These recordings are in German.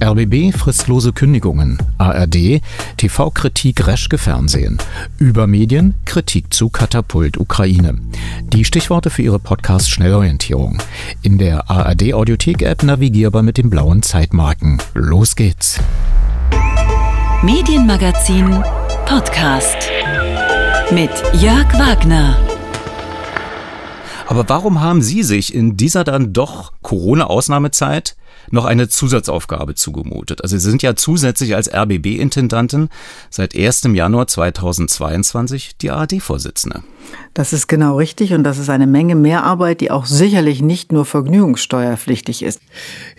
RBB fristlose Kündigungen, ARD TV-Kritik Reschke Fernsehen, Übermedien Kritik zu Katapult Ukraine. Die Stichworte für Ihre Podcast-Schnellorientierung. In der ARD-Audiothek-App navigierbar mit den blauen Zeitmarken. Los geht's! Medienmagazin Podcast mit Jörg Wagner. Aber warum haben Sie sich in dieser dann doch Corona-Ausnahmezeit noch eine Zusatzaufgabe zugemutet. Also Sie sind ja zusätzlich als RBB-Intendantin seit 1. Januar 2022 die ARD-Vorsitzende. Das ist genau richtig und das ist eine Menge Mehrarbeit, die auch sicherlich nicht nur vergnügungssteuerpflichtig ist.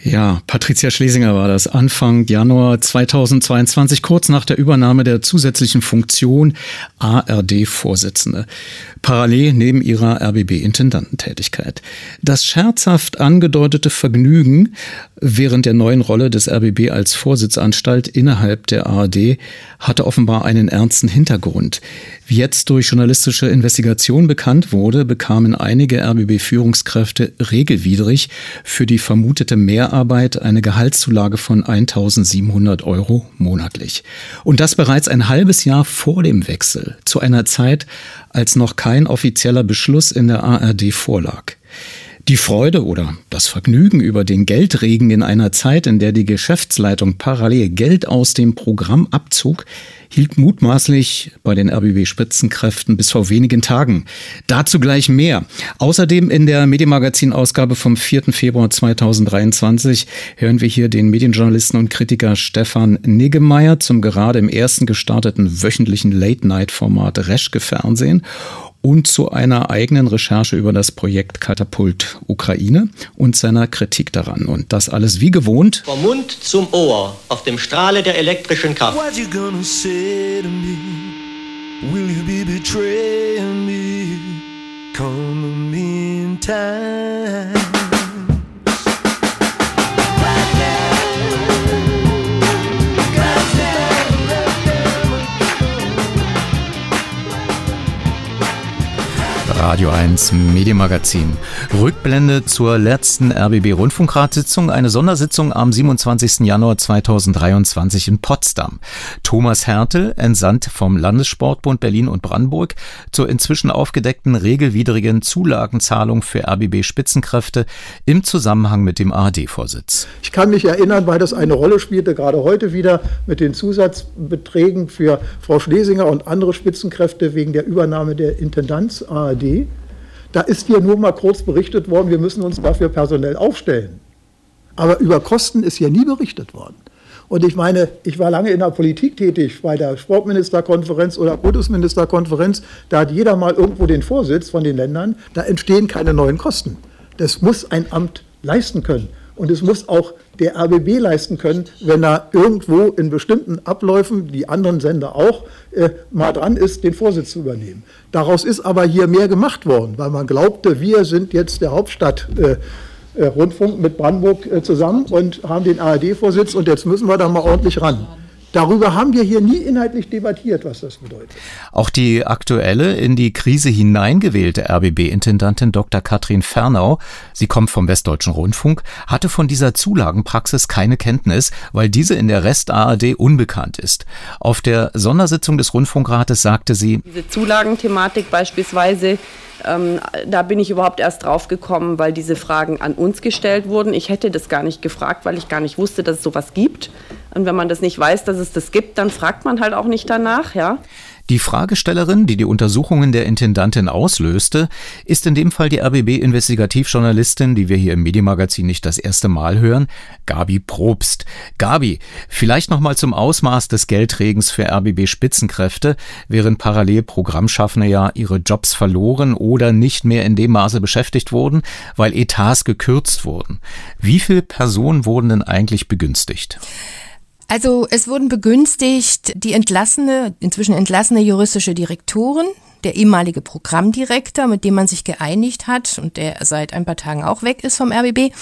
Ja, Patricia Schlesinger war das Anfang Januar 2022, kurz nach der Übernahme der zusätzlichen Funktion ARD-Vorsitzende. Parallel neben ihrer RBB-Intendantentätigkeit. Das scherzhaft angedeutete Vergnügen während der neuen Rolle des RBB als Vorsitzanstalt innerhalb der ARD hatte offenbar einen ernsten Hintergrund. Wie jetzt durch journalistische Investigation bekannt wurde, bekamen einige RBB-Führungskräfte regelwidrig für die vermutete Mehrarbeit eine Gehaltszulage von 1700 Euro monatlich. Und das bereits ein halbes Jahr vor dem Wechsel, zu einer Zeit, als noch kein offizieller Beschluss in der ARD vorlag. Die Freude oder das Vergnügen über den Geldregen in einer Zeit, in der die Geschäftsleitung parallel Geld aus dem Programm abzog, hielt mutmaßlich bei den RBB-Spitzenkräften bis vor wenigen Tagen. Dazu gleich mehr. Außerdem in der Medienmagazin-Ausgabe vom 4. Februar 2023 hören wir hier den Medienjournalisten und Kritiker Stefan Niggemeier zum gerade im ersten gestarteten wöchentlichen Late-Night-Format Reschke Fernsehen und zu einer eigenen Recherche über das Projekt Katapult Ukraine und seiner Kritik daran. Und das alles wie gewohnt. Vom Mund zum Ohr auf dem Strahle der elektrischen Kraft. Will you be betraying me? Come meantime. Radio 1 Medienmagazin. Rückblende zur letzten RBB Rundfunkratssitzung, eine Sondersitzung am 27. Januar 2023 in Potsdam. Thomas Hertel, entsandt vom Landessportbund Berlin und Brandenburg zur inzwischen aufgedeckten regelwidrigen Zulagenzahlung für RBB Spitzenkräfte im Zusammenhang mit dem ARD-Vorsitz. Ich kann mich erinnern, weil das eine Rolle spielte, gerade heute wieder mit den Zusatzbeträgen für Frau Schlesinger und andere Spitzenkräfte wegen der Übernahme der Intendanz ARD da ist hier nur mal kurz berichtet worden, wir müssen uns dafür personell aufstellen. Aber über Kosten ist hier nie berichtet worden. Und ich meine, ich war lange in der Politik tätig, bei der Sportministerkonferenz oder Bundesministerkonferenz. Da hat jeder mal irgendwo den Vorsitz von den Ländern. Da entstehen keine neuen Kosten. Das muss ein Amt leisten können. Und es muss auch der RBB leisten können, wenn er irgendwo in bestimmten Abläufen, die anderen Sender auch, äh, mal dran ist, den Vorsitz zu übernehmen. Daraus ist aber hier mehr gemacht worden, weil man glaubte, wir sind jetzt der Hauptstadt. Äh, äh Rundfunk mit Brandenburg äh, zusammen und haben den ARD-Vorsitz und jetzt müssen wir da mal ordentlich ran. Darüber haben wir hier nie inhaltlich debattiert, was das bedeutet. Auch die aktuelle in die Krise hineingewählte RBB-Intendantin Dr. Katrin Fernau, sie kommt vom Westdeutschen Rundfunk, hatte von dieser Zulagenpraxis keine Kenntnis, weil diese in der Rest-ARD unbekannt ist. Auf der Sondersitzung des Rundfunkrates sagte sie, diese Zulagenthematik beispielsweise ähm, da bin ich überhaupt erst drauf gekommen, weil diese Fragen an uns gestellt wurden. Ich hätte das gar nicht gefragt, weil ich gar nicht wusste, dass es sowas gibt. Und wenn man das nicht weiß, dass es das gibt, dann fragt man halt auch nicht danach, ja. Die Fragestellerin, die die Untersuchungen der Intendantin auslöste, ist in dem Fall die RBB-Investigativjournalistin, die wir hier im Medienmagazin nicht das erste Mal hören, Gabi Probst. Gabi, vielleicht nochmal zum Ausmaß des Geldregens für RBB-Spitzenkräfte, während parallel Programmschaffende ja ihre Jobs verloren oder nicht mehr in dem Maße beschäftigt wurden, weil Etats gekürzt wurden. Wie viele Personen wurden denn eigentlich begünstigt? Also es wurden begünstigt die entlassene, inzwischen entlassene juristische Direktoren, der ehemalige Programmdirektor, mit dem man sich geeinigt hat und der seit ein paar Tagen auch weg ist vom RBB,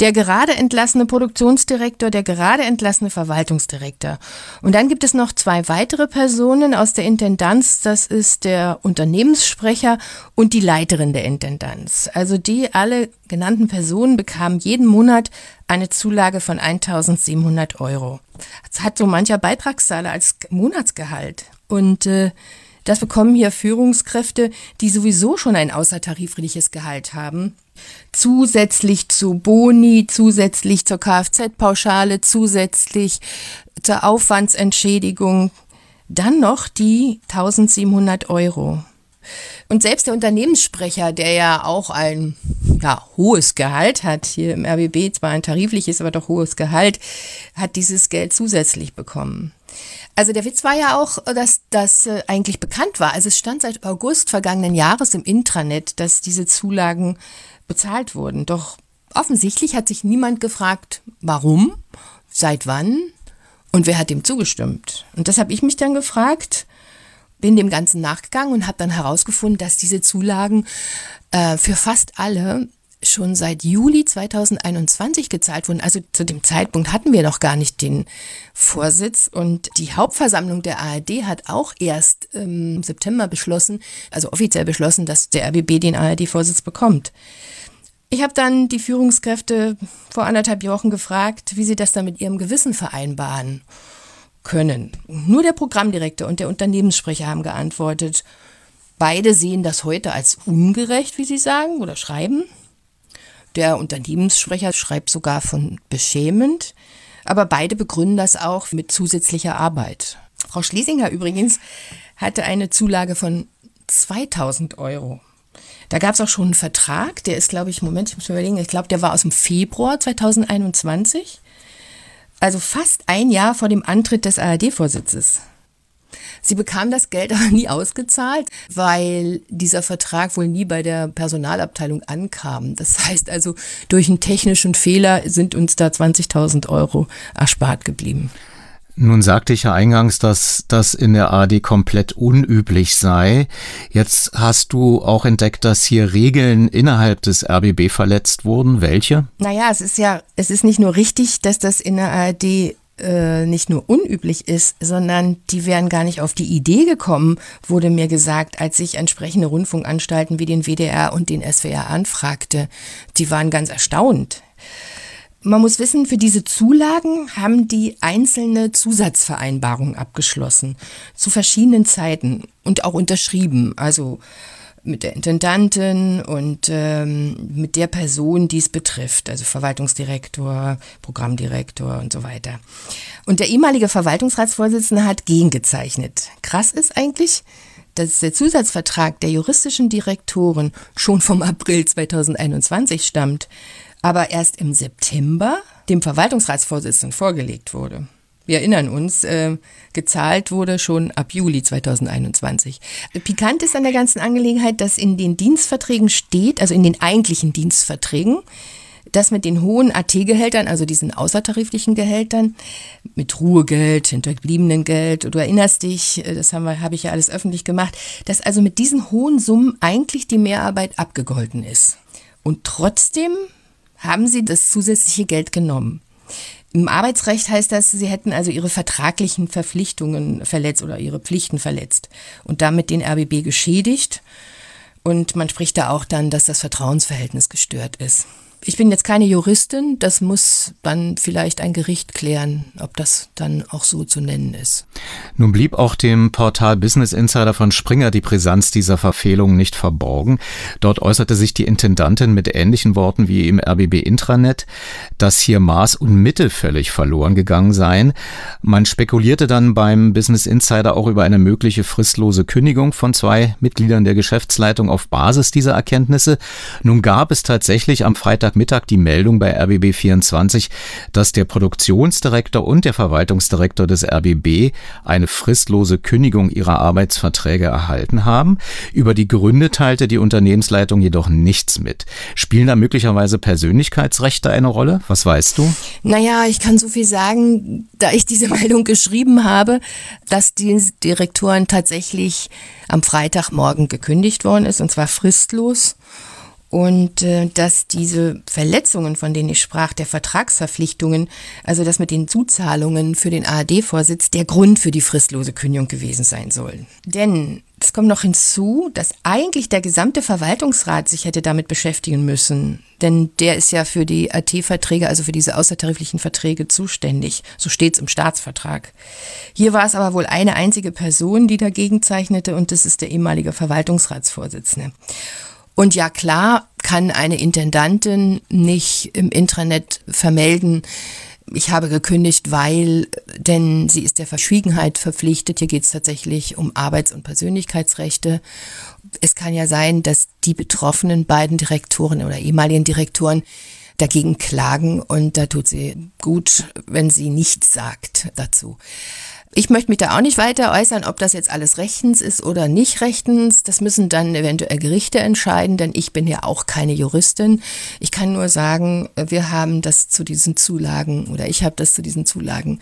der gerade entlassene Produktionsdirektor, der gerade entlassene Verwaltungsdirektor. Und dann gibt es noch zwei weitere Personen aus der Intendanz, das ist der Unternehmenssprecher und die Leiterin der Intendanz. Also die alle genannten Personen bekamen jeden Monat eine Zulage von 1700 Euro. Das hat so mancher Beitragszahler als Monatsgehalt. Und äh, das bekommen hier Führungskräfte, die sowieso schon ein außertarifliches Gehalt haben. Zusätzlich zu Boni, zusätzlich zur Kfz-Pauschale, zusätzlich zur Aufwandsentschädigung, dann noch die 1700 Euro. Und selbst der Unternehmenssprecher, der ja auch ein ja, hohes Gehalt hat, hier im RBB zwar ein tarifliches, aber doch hohes Gehalt, hat dieses Geld zusätzlich bekommen. Also der Witz war ja auch, dass das äh, eigentlich bekannt war. Also es stand seit August vergangenen Jahres im Intranet, dass diese Zulagen bezahlt wurden. Doch offensichtlich hat sich niemand gefragt, warum, seit wann und wer hat dem zugestimmt. Und das habe ich mich dann gefragt bin dem Ganzen nachgegangen und habe dann herausgefunden, dass diese Zulagen äh, für fast alle schon seit Juli 2021 gezahlt wurden. Also zu dem Zeitpunkt hatten wir noch gar nicht den Vorsitz und die Hauptversammlung der ARD hat auch erst im September beschlossen, also offiziell beschlossen, dass der RBB den ARD-Vorsitz bekommt. Ich habe dann die Führungskräfte vor anderthalb Wochen gefragt, wie sie das dann mit ihrem Gewissen vereinbaren können. Nur der Programmdirektor und der Unternehmenssprecher haben geantwortet. Beide sehen das heute als ungerecht, wie sie sagen oder schreiben. Der Unternehmenssprecher schreibt sogar von beschämend, aber beide begründen das auch mit zusätzlicher Arbeit. Frau Schlesinger übrigens hatte eine Zulage von 2000 Euro. Da gab es auch schon einen Vertrag, der ist, glaube ich, Moment, ich muss mir überlegen, ich glaube, der war aus dem Februar 2021 also fast ein Jahr vor dem Antritt des ARD-Vorsitzes. Sie bekam das Geld aber nie ausgezahlt, weil dieser Vertrag wohl nie bei der Personalabteilung ankam. Das heißt also, durch einen technischen Fehler sind uns da 20.000 Euro erspart geblieben. Nun sagte ich ja eingangs, dass das in der AD komplett unüblich sei. Jetzt hast du auch entdeckt, dass hier Regeln innerhalb des RBB verletzt wurden. Welche? Naja, es ist ja, es ist nicht nur richtig, dass das in der ARD äh, nicht nur unüblich ist, sondern die wären gar nicht auf die Idee gekommen, wurde mir gesagt, als ich entsprechende Rundfunkanstalten wie den WDR und den SWR anfragte. Die waren ganz erstaunt. Man muss wissen, für diese Zulagen haben die einzelne Zusatzvereinbarungen abgeschlossen zu verschiedenen Zeiten und auch unterschrieben. Also mit der Intendantin und ähm, mit der Person, die es betrifft, also Verwaltungsdirektor, Programmdirektor und so weiter. Und der ehemalige Verwaltungsratsvorsitzende hat gegengezeichnet. Krass ist eigentlich, dass der Zusatzvertrag der juristischen Direktoren schon vom April 2021 stammt aber erst im September dem Verwaltungsratsvorsitzenden vorgelegt wurde. Wir erinnern uns, äh, gezahlt wurde schon ab Juli 2021. Pikant ist an der ganzen Angelegenheit, dass in den Dienstverträgen steht, also in den eigentlichen Dienstverträgen, dass mit den hohen AT-Gehältern, also diesen außertariflichen Gehältern, mit Ruhegeld, hinterbliebenen Geld, du erinnerst dich, äh, das habe ich ja alles öffentlich gemacht, dass also mit diesen hohen Summen eigentlich die Mehrarbeit abgegolten ist. Und trotzdem haben sie das zusätzliche Geld genommen. Im Arbeitsrecht heißt das, sie hätten also ihre vertraglichen Verpflichtungen verletzt oder ihre Pflichten verletzt und damit den RBB geschädigt. Und man spricht da auch dann, dass das Vertrauensverhältnis gestört ist. Ich bin jetzt keine Juristin, das muss dann vielleicht ein Gericht klären, ob das dann auch so zu nennen ist. Nun blieb auch dem Portal Business Insider von Springer die Brisanz dieser Verfehlung nicht verborgen. Dort äußerte sich die Intendantin mit ähnlichen Worten wie im RBB Intranet, dass hier Maß und Mitte völlig verloren gegangen seien. Man spekulierte dann beim Business Insider auch über eine mögliche fristlose Kündigung von zwei Mitgliedern der Geschäftsleitung auf Basis dieser Erkenntnisse. Nun gab es tatsächlich am Freitag Freitagmittag die Meldung bei RBB 24, dass der Produktionsdirektor und der Verwaltungsdirektor des RBB eine fristlose Kündigung ihrer Arbeitsverträge erhalten haben. Über die Gründe teilte die Unternehmensleitung jedoch nichts mit. Spielen da möglicherweise Persönlichkeitsrechte eine Rolle? Was weißt du? Naja, ich kann so viel sagen, da ich diese Meldung geschrieben habe, dass die Direktoren tatsächlich am Freitagmorgen gekündigt worden ist, und zwar fristlos. Und äh, dass diese Verletzungen, von denen ich sprach, der Vertragsverpflichtungen, also das mit den Zuzahlungen für den ARD-Vorsitz, der Grund für die fristlose Kündigung gewesen sein sollen. Denn es kommt noch hinzu, dass eigentlich der gesamte Verwaltungsrat sich hätte damit beschäftigen müssen. Denn der ist ja für die AT-Verträge, also für diese außertariflichen Verträge zuständig. So steht es im Staatsvertrag. Hier war es aber wohl eine einzige Person, die dagegen zeichnete, und das ist der ehemalige Verwaltungsratsvorsitzende. Und ja klar kann eine Intendantin nicht im Intranet vermelden, ich habe gekündigt, weil, denn sie ist der Verschwiegenheit verpflichtet. Hier geht es tatsächlich um Arbeits- und Persönlichkeitsrechte. Es kann ja sein, dass die betroffenen beiden Direktoren oder ehemaligen Direktoren dagegen klagen und da tut sie gut, wenn sie nichts sagt dazu. Ich möchte mich da auch nicht weiter äußern, ob das jetzt alles rechtens ist oder nicht rechtens. Das müssen dann eventuell Gerichte entscheiden, denn ich bin ja auch keine Juristin. Ich kann nur sagen, wir haben das zu diesen Zulagen oder ich habe das zu diesen Zulagen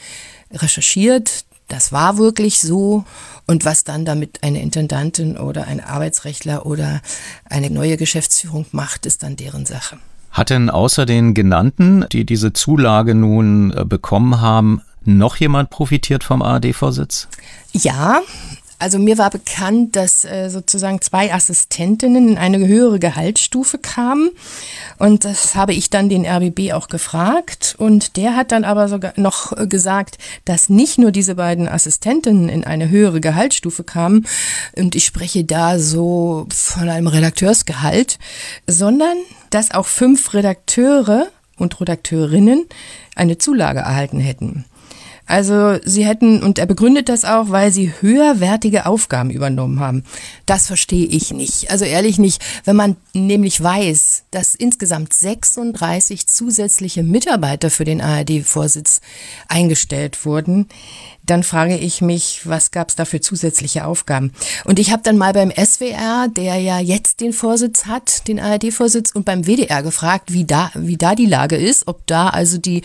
recherchiert. Das war wirklich so. Und was dann damit eine Intendantin oder ein Arbeitsrechtler oder eine neue Geschäftsführung macht, ist dann deren Sache. Hat denn außer den genannten, die diese Zulage nun äh, bekommen haben, noch jemand profitiert vom ARD-Vorsitz? Ja, also mir war bekannt, dass äh, sozusagen zwei Assistentinnen in eine höhere Gehaltsstufe kamen. Und das habe ich dann den RBB auch gefragt. Und der hat dann aber sogar noch gesagt, dass nicht nur diese beiden Assistentinnen in eine höhere Gehaltsstufe kamen. Und ich spreche da so von einem Redakteursgehalt, sondern dass auch fünf Redakteure und Redakteurinnen eine Zulage erhalten hätten. Also sie hätten, und er begründet das auch, weil sie höherwertige Aufgaben übernommen haben. Das verstehe ich nicht. Also ehrlich nicht, wenn man nämlich weiß, dass insgesamt 36 zusätzliche Mitarbeiter für den ARD-Vorsitz eingestellt wurden, dann frage ich mich, was gab es da für zusätzliche Aufgaben? Und ich habe dann mal beim SWR, der ja jetzt den Vorsitz hat, den ARD-Vorsitz, und beim WDR gefragt, wie da, wie da die Lage ist, ob da also die,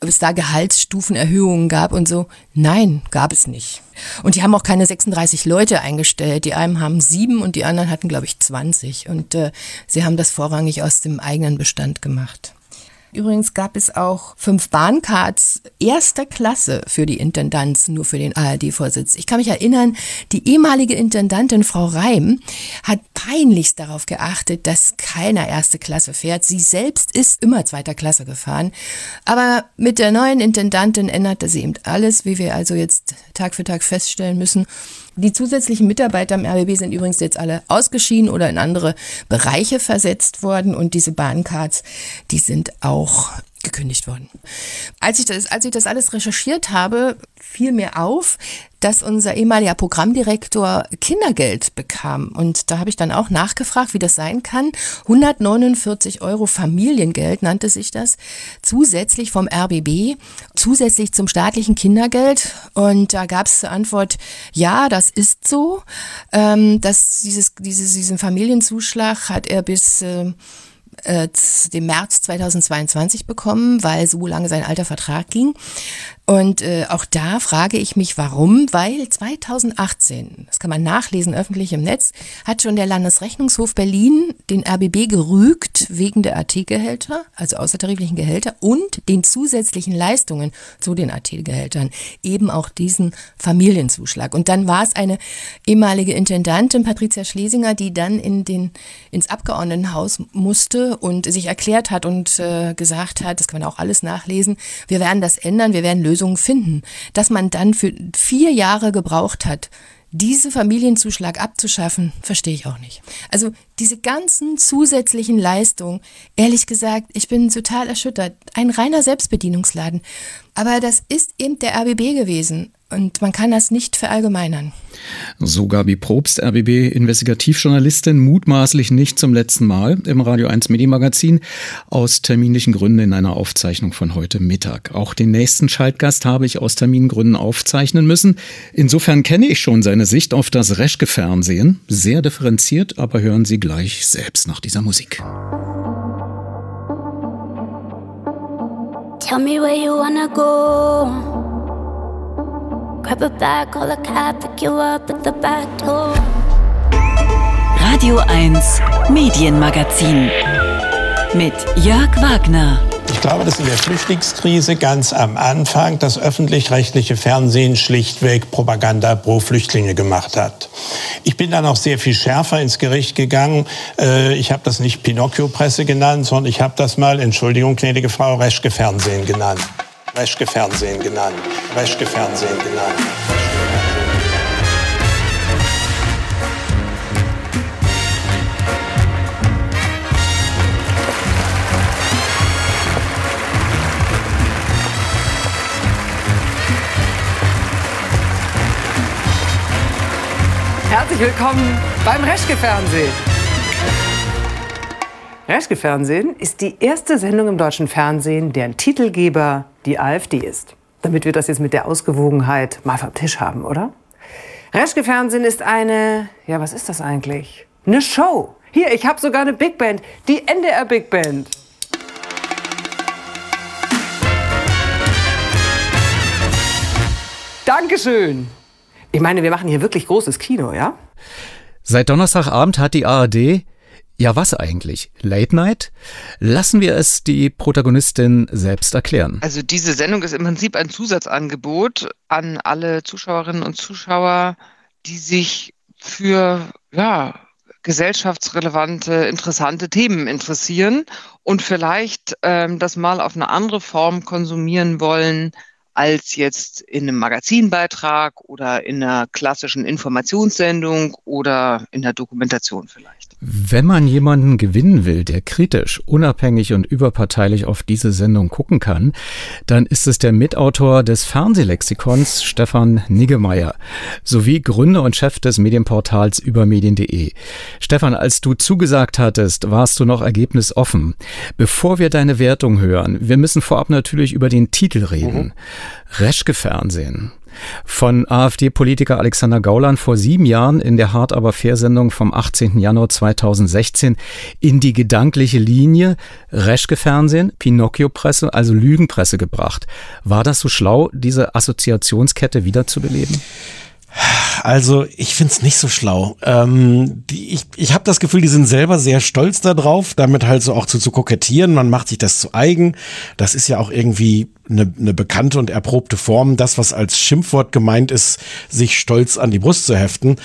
ob es da Gehaltsstufenerhöhungen gab und so. Nein, gab es nicht. Und die haben auch keine 36 Leute eingestellt. Die einen haben sieben und die anderen hatten, glaube ich, 20. Und äh, sie haben das vorrangig aus dem eigenen Bestand gemacht. Übrigens gab es auch fünf Bahncards erster Klasse für die Intendanz, nur für den ARD-Vorsitz. Ich kann mich erinnern, die ehemalige Intendantin Frau Reim hat peinlichst darauf geachtet, dass keiner erste Klasse fährt. Sie selbst ist immer zweiter Klasse gefahren. Aber mit der neuen Intendantin änderte sie eben alles, wie wir also jetzt Tag für Tag feststellen müssen. Die zusätzlichen Mitarbeiter im RBB sind übrigens jetzt alle ausgeschieden oder in andere Bereiche versetzt worden. Und diese Bahncards, die sind auch gekündigt worden. Als ich das, als ich das alles recherchiert habe, fiel mir auf, dass unser ehemaliger Programmdirektor Kindergeld bekam. Und da habe ich dann auch nachgefragt, wie das sein kann. 149 Euro Familiengeld nannte sich das, zusätzlich vom RBB, zusätzlich zum staatlichen Kindergeld. Und da gab es zur Antwort, ja, das ist so. Ähm, dass dieses, dieses, diesen Familienzuschlag hat er bis äh, äh, dem März 2022 bekommen, weil so lange sein alter Vertrag ging. Und äh, auch da frage ich mich, warum? Weil 2018, das kann man nachlesen öffentlich im Netz, hat schon der Landesrechnungshof Berlin den RBB gerügt wegen der AT-Gehälter, also außertariflichen Gehälter und den zusätzlichen Leistungen zu den AT-Gehältern, eben auch diesen Familienzuschlag. Und dann war es eine ehemalige Intendantin, Patricia Schlesinger, die dann in den, ins Abgeordnetenhaus musste und sich erklärt hat und äh, gesagt hat, das kann man auch alles nachlesen, wir werden das ändern, wir werden lösen Lösungen finden. Dass man dann für vier Jahre gebraucht hat, diese Familienzuschlag abzuschaffen, verstehe ich auch nicht. Also diese ganzen zusätzlichen Leistungen, ehrlich gesagt, ich bin total erschüttert. Ein reiner Selbstbedienungsladen. Aber das ist eben der RBB gewesen. Und man kann das nicht verallgemeinern. So Gabi Probst, RBB-Investigativjournalistin, mutmaßlich nicht zum letzten Mal im Radio 1 Medienmagazin, aus terminlichen Gründen in einer Aufzeichnung von heute Mittag. Auch den nächsten Schaltgast habe ich aus Termingründen aufzeichnen müssen. Insofern kenne ich schon seine Sicht auf das Reschke-Fernsehen. Sehr differenziert, aber hören Sie gleich selbst nach dieser Musik. Tell me where you wanna go. Grab a bag, call a cab, pick you up at the back door. Radio 1 Medienmagazin mit Jörg Wagner. Ich glaube, dass in der Flüchtlingskrise ganz am Anfang das öffentlich-rechtliche Fernsehen schlichtweg Propaganda pro Flüchtlinge gemacht hat. Ich bin dann auch sehr viel schärfer ins Gericht gegangen. Äh, ich habe das nicht Pinocchio-Presse genannt, sondern ich habe das mal, Entschuldigung, gnädige Frau, Reschke-Fernsehen genannt. Reschke-Fernsehen genannt. Reschke-Fernsehen genannt. Herzlich willkommen beim Reschke-Fernsehen. Reschke-Fernsehen ist die erste Sendung im deutschen Fernsehen, deren Titelgeber die AfD ist. Damit wir das jetzt mit der Ausgewogenheit mal vom Tisch haben, oder? Reschke-Fernsehen ist eine, ja, was ist das eigentlich? Eine Show. Hier, ich habe sogar eine Big Band, die NDR Big Band. Dankeschön. Ich meine, wir machen hier wirklich großes Kino, ja? Seit Donnerstagabend hat die ARD ja, was eigentlich? Late Night? Lassen wir es die Protagonistin selbst erklären. Also diese Sendung ist im Prinzip ein Zusatzangebot an alle Zuschauerinnen und Zuschauer, die sich für ja, gesellschaftsrelevante, interessante Themen interessieren und vielleicht ähm, das mal auf eine andere Form konsumieren wollen, als jetzt in einem Magazinbeitrag oder in einer klassischen Informationssendung oder in der Dokumentation vielleicht. Wenn man jemanden gewinnen will, der kritisch, unabhängig und überparteilich auf diese Sendung gucken kann, dann ist es der Mitautor des Fernsehlexikons Stefan Niggemeier sowie Gründer und Chef des Medienportals übermedien.de. Stefan, als du zugesagt hattest, warst du noch ergebnisoffen. Bevor wir deine Wertung hören, wir müssen vorab natürlich über den Titel reden. Mhm. Reschke-Fernsehen. Von AfD-Politiker Alexander Gauland vor sieben Jahren in der Hart aber Fair-Sendung vom 18. Januar 2016 in die gedankliche Linie Reschke-Fernsehen, Pinocchio-Presse, also Lügenpresse gebracht. War das so schlau, diese Assoziationskette wiederzubeleben? Also ich find's nicht so schlau. Ähm, die, ich ich habe das Gefühl, die sind selber sehr stolz darauf, damit halt so auch zu, zu kokettieren. Man macht sich das zu eigen. Das ist ja auch irgendwie eine, eine bekannte und erprobte Form, das, was als Schimpfwort gemeint ist, sich stolz an die Brust zu heften.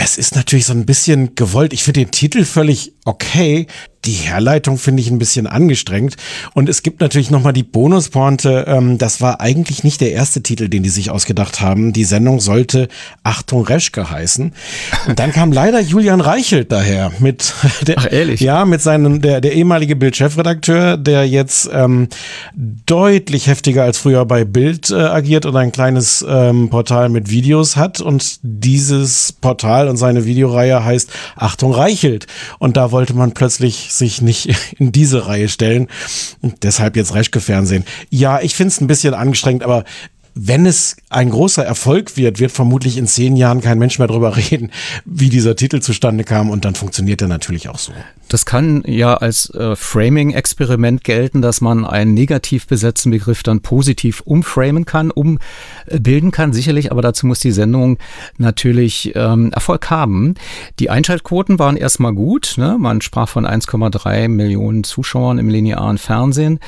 Es ist natürlich so ein bisschen gewollt. Ich finde den Titel völlig okay die Herleitung finde ich ein bisschen angestrengt. Und es gibt natürlich nochmal die Bonuspointe. Ähm, das war eigentlich nicht der erste Titel, den die sich ausgedacht haben. Die Sendung sollte Achtung Reschke heißen. Und dann kam leider Julian Reichelt daher mit der, Ach, ehrlich? Ja, mit seinem, der, der ehemalige Bild-Chefredakteur, der jetzt ähm, deutlich heftiger als früher bei Bild äh, agiert und ein kleines ähm, Portal mit Videos hat. Und dieses Portal und seine Videoreihe heißt Achtung Reichelt. Und da wollte man plötzlich sich nicht in diese Reihe stellen. Und deshalb jetzt Reschke-Fernsehen. Ja, ich finde es ein bisschen angestrengt, aber wenn es ein großer Erfolg wird, wird vermutlich in zehn Jahren kein Mensch mehr darüber reden, wie dieser Titel zustande kam und dann funktioniert er natürlich auch so. Das kann ja als äh, Framing-Experiment gelten, dass man einen negativ besetzten Begriff dann positiv umframen kann, umbilden kann, sicherlich, aber dazu muss die Sendung natürlich ähm, Erfolg haben. Die Einschaltquoten waren erstmal gut, ne? man sprach von 1,3 Millionen Zuschauern im linearen Fernsehen,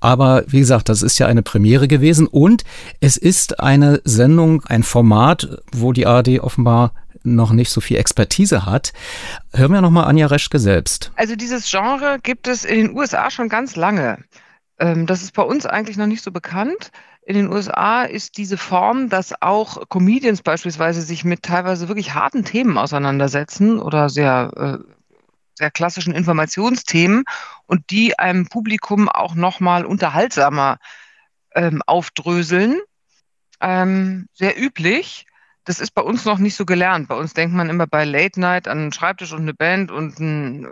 aber wie gesagt, das ist ja eine Premiere gewesen und es ist eine Sendung, ein Format, wo die ARD offenbar noch nicht so viel Expertise hat. Hören wir nochmal Anja Reschke selbst. Also dieses Genre gibt es in den USA schon ganz lange. Ähm, das ist bei uns eigentlich noch nicht so bekannt. In den USA ist diese Form, dass auch Comedians beispielsweise sich mit teilweise wirklich harten Themen auseinandersetzen oder sehr, äh, sehr klassischen Informationsthemen und die einem Publikum auch nochmal unterhaltsamer ähm, aufdröseln. Ähm, sehr üblich. Das ist bei uns noch nicht so gelernt. Bei uns denkt man immer bei Late Night an einen Schreibtisch und eine Band und ein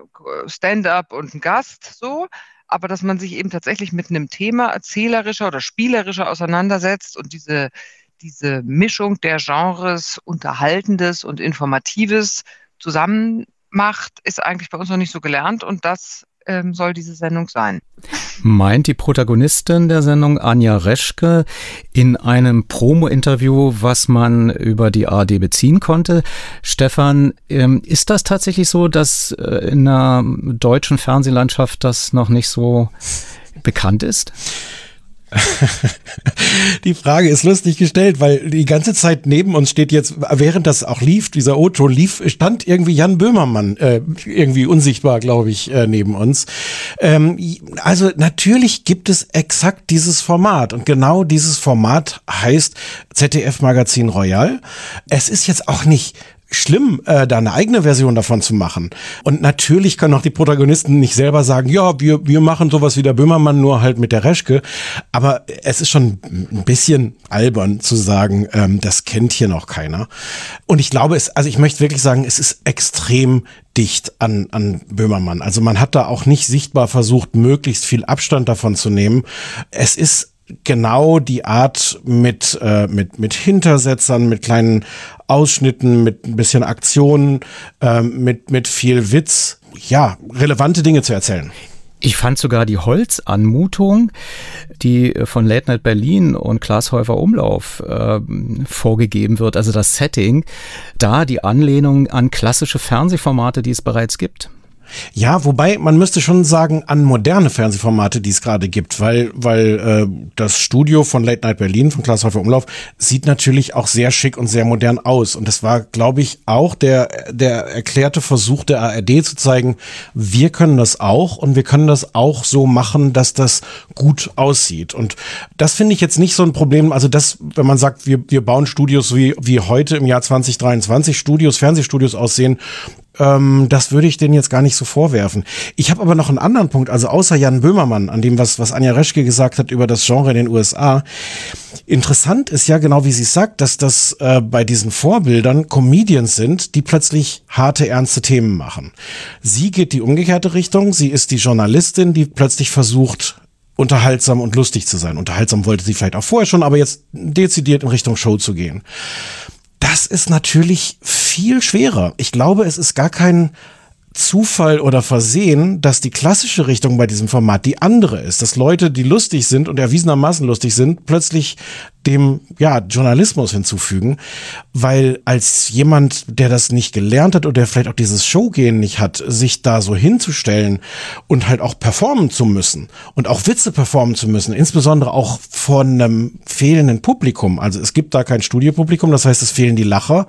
Stand-up und einen Gast so. Aber dass man sich eben tatsächlich mit einem Thema erzählerischer oder spielerischer auseinandersetzt und diese, diese Mischung der Genres Unterhaltendes und Informatives zusammen macht, ist eigentlich bei uns noch nicht so gelernt. Und das ähm, soll diese Sendung sein. Meint die Protagonistin der Sendung Anja Reschke in einem Promo-Interview, was man über die ARD beziehen konnte. Stefan, ähm, ist das tatsächlich so, dass äh, in der deutschen Fernsehlandschaft das noch nicht so bekannt ist? Die Frage ist lustig gestellt, weil die ganze Zeit neben uns steht jetzt, während das auch lief, dieser O-Ton lief, stand irgendwie Jan Böhmermann, äh, irgendwie unsichtbar, glaube ich, äh, neben uns. Ähm, also natürlich gibt es exakt dieses Format und genau dieses Format heißt ZDF Magazin Royal. Es ist jetzt auch nicht schlimm, äh, da eine eigene Version davon zu machen. Und natürlich können auch die Protagonisten nicht selber sagen, ja, wir, wir machen sowas wie der Böhmermann, nur halt mit der Reschke. Aber es ist schon ein bisschen albern zu sagen, ähm, das kennt hier noch keiner. Und ich glaube, es, also ich möchte wirklich sagen, es ist extrem dicht an, an Böhmermann. Also man hat da auch nicht sichtbar versucht, möglichst viel Abstand davon zu nehmen. Es ist genau die Art mit, äh, mit, mit Hintersetzern, mit kleinen Ausschnitten, mit ein bisschen Aktionen, äh, mit, mit viel Witz, ja, relevante Dinge zu erzählen. Ich fand sogar die Holzanmutung, die von Late Night Berlin und Klaas Häufer Umlauf äh, vorgegeben wird, also das Setting, da die Anlehnung an klassische Fernsehformate, die es bereits gibt. Ja, wobei man müsste schon sagen an moderne Fernsehformate, die es gerade gibt, weil weil äh, das Studio von Late Night Berlin von Klaas Häufer Umlauf sieht natürlich auch sehr schick und sehr modern aus. Und das war, glaube ich, auch der der erklärte Versuch der ARD zu zeigen, wir können das auch und wir können das auch so machen, dass das gut aussieht. Und das finde ich jetzt nicht so ein Problem, also das, wenn man sagt, wir wir bauen Studios wie wie heute im Jahr 2023 Studios, Fernsehstudios aussehen, ähm, das würde ich denen jetzt gar nicht so vorwerfen. Ich habe aber noch einen anderen Punkt, also außer Jan Böhmermann, an dem, was, was Anja Reschke gesagt hat über das Genre in den USA. Interessant ist ja genau, wie sie sagt, dass das äh, bei diesen Vorbildern Comedians sind, die plötzlich harte, ernste Themen machen. Sie geht die umgekehrte Richtung. Sie ist die Journalistin, die plötzlich versucht, unterhaltsam und lustig zu sein. Unterhaltsam wollte sie vielleicht auch vorher schon, aber jetzt dezidiert in Richtung Show zu gehen. Das ist natürlich viel schwerer. Ich glaube, es ist gar kein Zufall oder Versehen, dass die klassische Richtung bei diesem Format die andere ist, dass Leute, die lustig sind und erwiesenermaßen lustig sind, plötzlich dem ja Journalismus hinzufügen, weil als jemand, der das nicht gelernt hat oder der vielleicht auch dieses Showgehen nicht hat, sich da so hinzustellen und halt auch performen zu müssen und auch Witze performen zu müssen, insbesondere auch von einem fehlenden Publikum. Also es gibt da kein Studiopublikum, das heißt, es fehlen die Lacher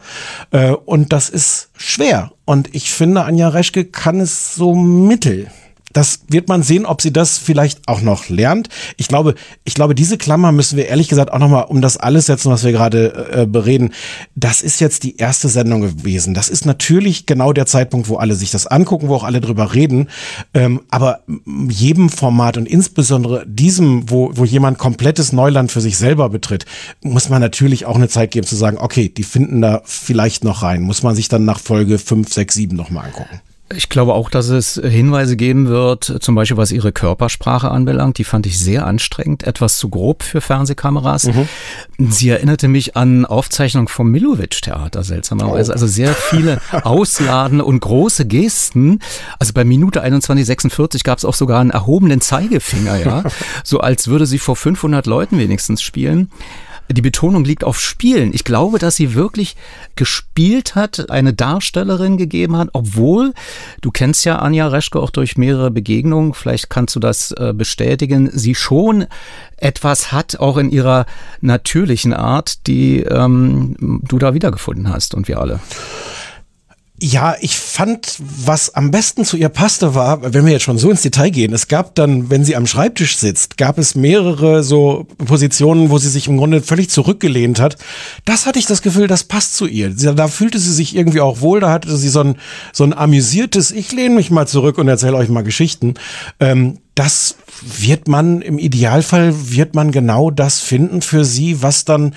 äh, und das ist schwer. Und ich finde, Anja Reschke kann es so mittel das wird man sehen, ob sie das vielleicht auch noch lernt. Ich glaube, ich glaube, diese Klammer müssen wir ehrlich gesagt auch nochmal um das alles setzen, was wir gerade äh, bereden. Das ist jetzt die erste Sendung gewesen. Das ist natürlich genau der Zeitpunkt, wo alle sich das angucken, wo auch alle drüber reden. Ähm, aber jedem Format und insbesondere diesem, wo, wo jemand komplettes Neuland für sich selber betritt, muss man natürlich auch eine Zeit geben zu sagen, okay, die finden da vielleicht noch rein. Muss man sich dann nach Folge 5, 6, 7 nochmal angucken. Ich glaube auch, dass es Hinweise geben wird, zum Beispiel was ihre Körpersprache anbelangt. Die fand ich sehr anstrengend, etwas zu grob für Fernsehkameras. Mhm. Sie erinnerte mich an Aufzeichnungen vom Milovic-Theater, seltsamerweise. Oh. Also sehr viele Ausladen und große Gesten. Also bei Minute 21,46 gab es auch sogar einen erhobenen Zeigefinger, ja. So als würde sie vor 500 Leuten wenigstens spielen die Betonung liegt auf Spielen. Ich glaube, dass sie wirklich gespielt hat, eine Darstellerin gegeben hat, obwohl, du kennst ja Anja Reschke auch durch mehrere Begegnungen, vielleicht kannst du das äh, bestätigen, sie schon etwas hat, auch in ihrer natürlichen Art, die ähm, du da wiedergefunden hast und wir alle. Ja, ich fand, was am besten zu ihr passte, war, wenn wir jetzt schon so ins Detail gehen, es gab dann, wenn sie am Schreibtisch sitzt, gab es mehrere so Positionen, wo sie sich im Grunde völlig zurückgelehnt hat. Das hatte ich das Gefühl, das passt zu ihr. Da fühlte sie sich irgendwie auch wohl, da hatte sie so ein, so ein amüsiertes, ich lehne mich mal zurück und erzähle euch mal Geschichten. Ähm, das wird man im Idealfall wird man genau das finden für sie, was dann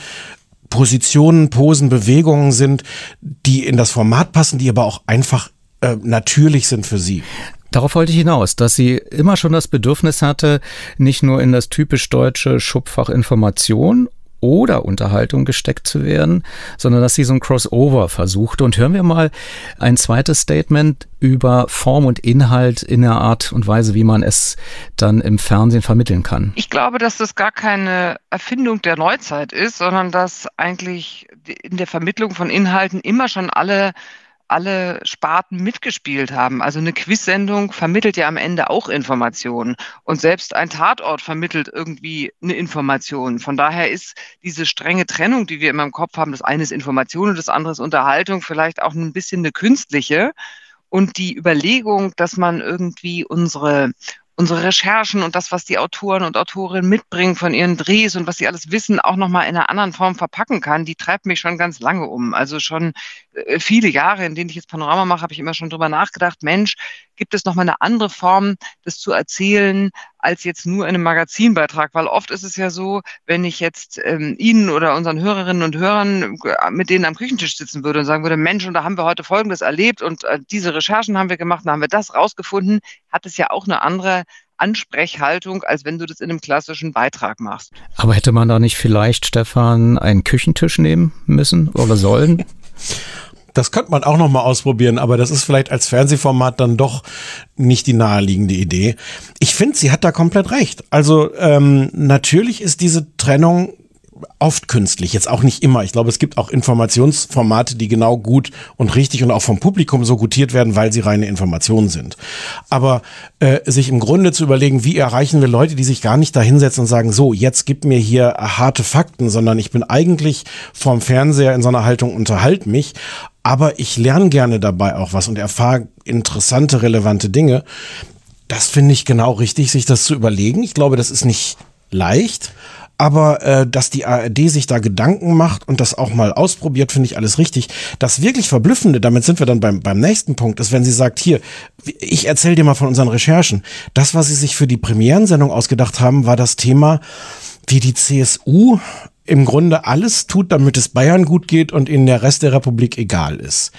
Positionen, Posen, Bewegungen sind, die in das Format passen, die aber auch einfach äh, natürlich sind für sie. Darauf wollte ich hinaus, dass sie immer schon das Bedürfnis hatte, nicht nur in das typisch deutsche Schubfach Information oder Unterhaltung gesteckt zu werden, sondern dass sie so ein Crossover versuchte. Und hören wir mal ein zweites Statement über Form und Inhalt in der Art und Weise, wie man es dann im Fernsehen vermitteln kann. Ich glaube, dass das gar keine Erfindung der Neuzeit ist, sondern dass eigentlich in der Vermittlung von Inhalten immer schon alle alle Sparten mitgespielt haben. Also eine Quiz-Sendung vermittelt ja am Ende auch Informationen. Und selbst ein Tatort vermittelt irgendwie eine Information. Von daher ist diese strenge Trennung, die wir immer im Kopf haben, das eine ist Information und das andere ist Unterhaltung, vielleicht auch ein bisschen eine künstliche. Und die Überlegung, dass man irgendwie unsere unsere Recherchen und das, was die Autoren und Autorinnen mitbringen von ihren Drehs und was sie alles wissen, auch nochmal in einer anderen Form verpacken kann, die treibt mich schon ganz lange um. Also schon viele Jahre, in denen ich jetzt Panorama mache, habe ich immer schon drüber nachgedacht, Mensch, gibt es nochmal eine andere Form, das zu erzählen, als jetzt nur in einem Magazinbeitrag? Weil oft ist es ja so, wenn ich jetzt ähm, Ihnen oder unseren Hörerinnen und Hörern äh, mit denen am Küchentisch sitzen würde und sagen würde, Mensch, und da haben wir heute Folgendes erlebt und äh, diese Recherchen haben wir gemacht, da haben wir das rausgefunden, hat es ja auch eine andere Ansprechhaltung, als wenn du das in einem klassischen Beitrag machst. Aber hätte man da nicht vielleicht, Stefan, einen Küchentisch nehmen müssen oder sollen? Das könnte man auch noch mal ausprobieren, aber das ist vielleicht als Fernsehformat dann doch nicht die naheliegende Idee. Ich finde, sie hat da komplett recht. Also ähm, natürlich ist diese Trennung oft künstlich, jetzt auch nicht immer. Ich glaube, es gibt auch Informationsformate, die genau gut und richtig und auch vom Publikum so gutiert werden, weil sie reine Informationen sind. Aber äh, sich im Grunde zu überlegen, wie erreichen wir Leute, die sich gar nicht da hinsetzen und sagen, so, jetzt gib mir hier harte Fakten, sondern ich bin eigentlich vorm Fernseher in so einer Haltung, unterhalt mich, aber ich lerne gerne dabei auch was und erfahre interessante, relevante Dinge. Das finde ich genau richtig, sich das zu überlegen. Ich glaube, das ist nicht leicht, aber äh, dass die ARD sich da Gedanken macht und das auch mal ausprobiert, finde ich alles richtig. Das wirklich Verblüffende, damit sind wir dann beim, beim nächsten Punkt, ist, wenn sie sagt, hier, ich erzähle dir mal von unseren Recherchen. Das, was sie sich für die Premierensendung ausgedacht haben, war das Thema, wie die CSU im Grunde alles tut, damit es Bayern gut geht und in der Rest der Republik egal ist.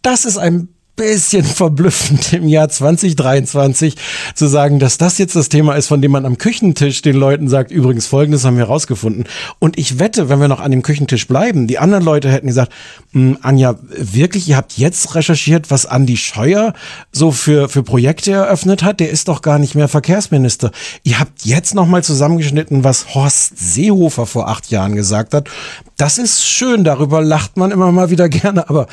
Das ist ein bisschen verblüffend im Jahr 2023 zu sagen, dass das jetzt das Thema ist, von dem man am Küchentisch den Leuten sagt, übrigens folgendes haben wir rausgefunden. Und ich wette, wenn wir noch an dem Küchentisch bleiben, die anderen Leute hätten gesagt, hm, Anja, wirklich, ihr habt jetzt recherchiert, was Andi Scheuer so für, für Projekte eröffnet hat? Der ist doch gar nicht mehr Verkehrsminister. Ihr habt jetzt nochmal zusammengeschnitten, was Horst Seehofer vor acht Jahren gesagt hat. Das ist schön, darüber lacht man immer mal wieder gerne, aber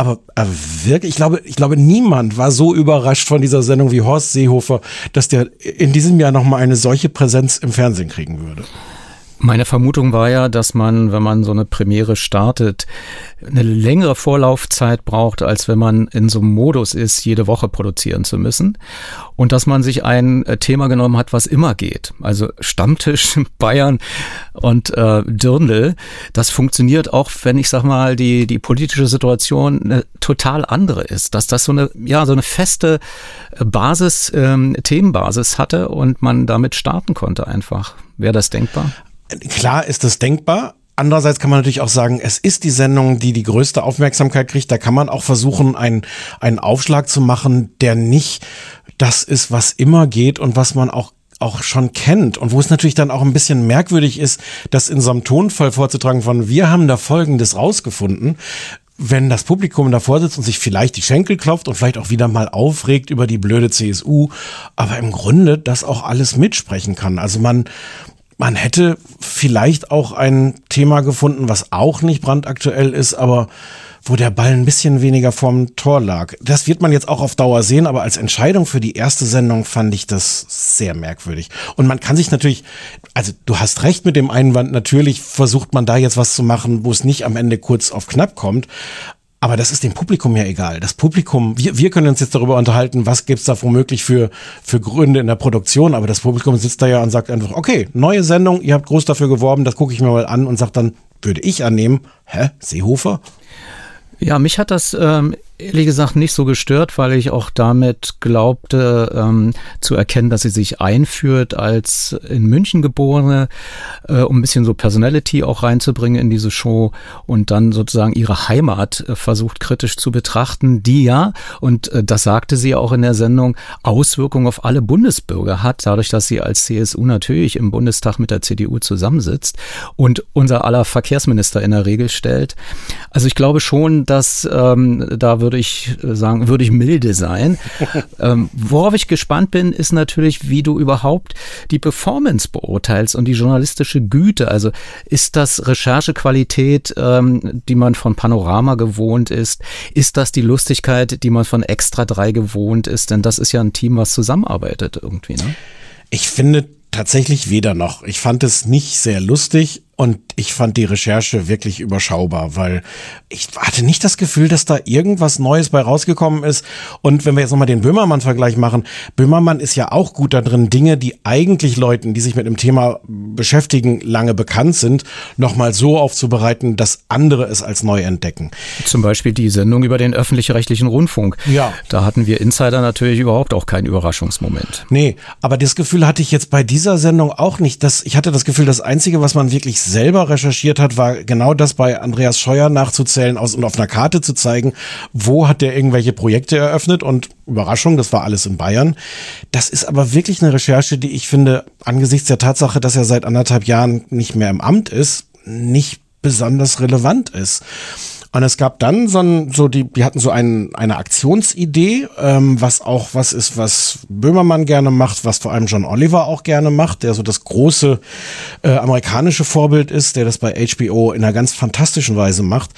aber, aber wirklich, ich glaube, ich glaube, niemand war so überrascht von dieser Sendung wie Horst Seehofer, dass der in diesem Jahr nochmal eine solche Präsenz im Fernsehen kriegen würde. Meine Vermutung war ja, dass man, wenn man so eine Premiere startet, eine längere Vorlaufzeit braucht, als wenn man in so einem Modus ist, jede Woche produzieren zu müssen. Und dass man sich ein äh, Thema genommen hat, was immer geht. Also Stammtisch, Bayern und äh, Dirndl. Das funktioniert auch, wenn ich sag mal, die, die politische Situation eine total andere ist. Dass das so eine, ja, so eine feste Basis, ähm, Themenbasis hatte und man damit starten konnte einfach. Wäre das denkbar? Klar ist das denkbar. Andererseits kann man natürlich auch sagen, es ist die Sendung, die die größte Aufmerksamkeit kriegt. Da kann man auch versuchen, einen, einen Aufschlag zu machen, der nicht das ist, was immer geht und was man auch auch schon kennt und wo es natürlich dann auch ein bisschen merkwürdig ist, das in so einem Tonfall vorzutragen von wir haben da Folgendes rausgefunden, wenn das Publikum davor sitzt und sich vielleicht die Schenkel klopft und vielleicht auch wieder mal aufregt über die blöde CSU, aber im Grunde das auch alles mitsprechen kann. Also man, man hätte vielleicht auch ein Thema gefunden, was auch nicht brandaktuell ist, aber wo der Ball ein bisschen weniger vorm Tor lag. Das wird man jetzt auch auf Dauer sehen, aber als Entscheidung für die erste Sendung fand ich das sehr merkwürdig. Und man kann sich natürlich, also du hast recht mit dem Einwand, natürlich versucht man da jetzt was zu machen, wo es nicht am Ende kurz auf knapp kommt. Aber das ist dem Publikum ja egal. Das Publikum, wir, wir können uns jetzt darüber unterhalten, was gibt's da womöglich für, für Gründe in der Produktion, aber das Publikum sitzt da ja und sagt einfach, okay, neue Sendung, ihr habt groß dafür geworben, das gucke ich mir mal an und sagt dann, würde ich annehmen, hä, Seehofer? Ja, mich hat das ähm, ehrlich gesagt nicht so gestört, weil ich auch damit glaubte ähm, zu erkennen, dass sie sich einführt als in München geborene, äh, um ein bisschen so Personality auch reinzubringen in diese Show und dann sozusagen ihre Heimat äh, versucht kritisch zu betrachten, die ja, und äh, das sagte sie auch in der Sendung, Auswirkungen auf alle Bundesbürger hat, dadurch, dass sie als CSU natürlich im Bundestag mit der CDU zusammensitzt und unser aller Verkehrsminister in der Regel stellt. Also ich glaube schon, dass ähm, da würde ich äh, sagen, würde ich milde sein. ähm, worauf ich gespannt bin, ist natürlich, wie du überhaupt die Performance beurteilst und die journalistische Güte. Also ist das Recherchequalität, ähm, die man von Panorama gewohnt ist? Ist das die Lustigkeit, die man von Extra 3 gewohnt ist? Denn das ist ja ein Team, was zusammenarbeitet irgendwie. Ne? Ich finde tatsächlich weder noch. Ich fand es nicht sehr lustig und ich fand die Recherche wirklich überschaubar, weil ich hatte nicht das Gefühl, dass da irgendwas Neues bei rausgekommen ist. Und wenn wir jetzt nochmal den Böhmermann-Vergleich machen, Böhmermann ist ja auch gut da drin, Dinge, die eigentlich Leuten, die sich mit dem Thema beschäftigen, lange bekannt sind, nochmal so aufzubereiten, dass andere es als neu entdecken. Zum Beispiel die Sendung über den öffentlich-rechtlichen Rundfunk. Ja. Da hatten wir Insider natürlich überhaupt auch keinen Überraschungsmoment. Nee, aber das Gefühl hatte ich jetzt bei dieser Sendung auch nicht. Dass, ich hatte das Gefühl, das Einzige, was man wirklich selber recherchiert hat, war genau das bei Andreas Scheuer nachzuzählen aus, und auf einer Karte zu zeigen, wo hat der irgendwelche Projekte eröffnet und Überraschung, das war alles in Bayern. Das ist aber wirklich eine Recherche, die ich finde, angesichts der Tatsache, dass er seit anderthalb Jahren nicht mehr im Amt ist, nicht besonders relevant ist. Und es gab dann so, ein, so die, die hatten so ein, eine Aktionsidee, ähm, was auch was ist, was Böhmermann gerne macht, was vor allem John Oliver auch gerne macht, der so das große äh, amerikanische Vorbild ist, der das bei HBO in einer ganz fantastischen Weise macht.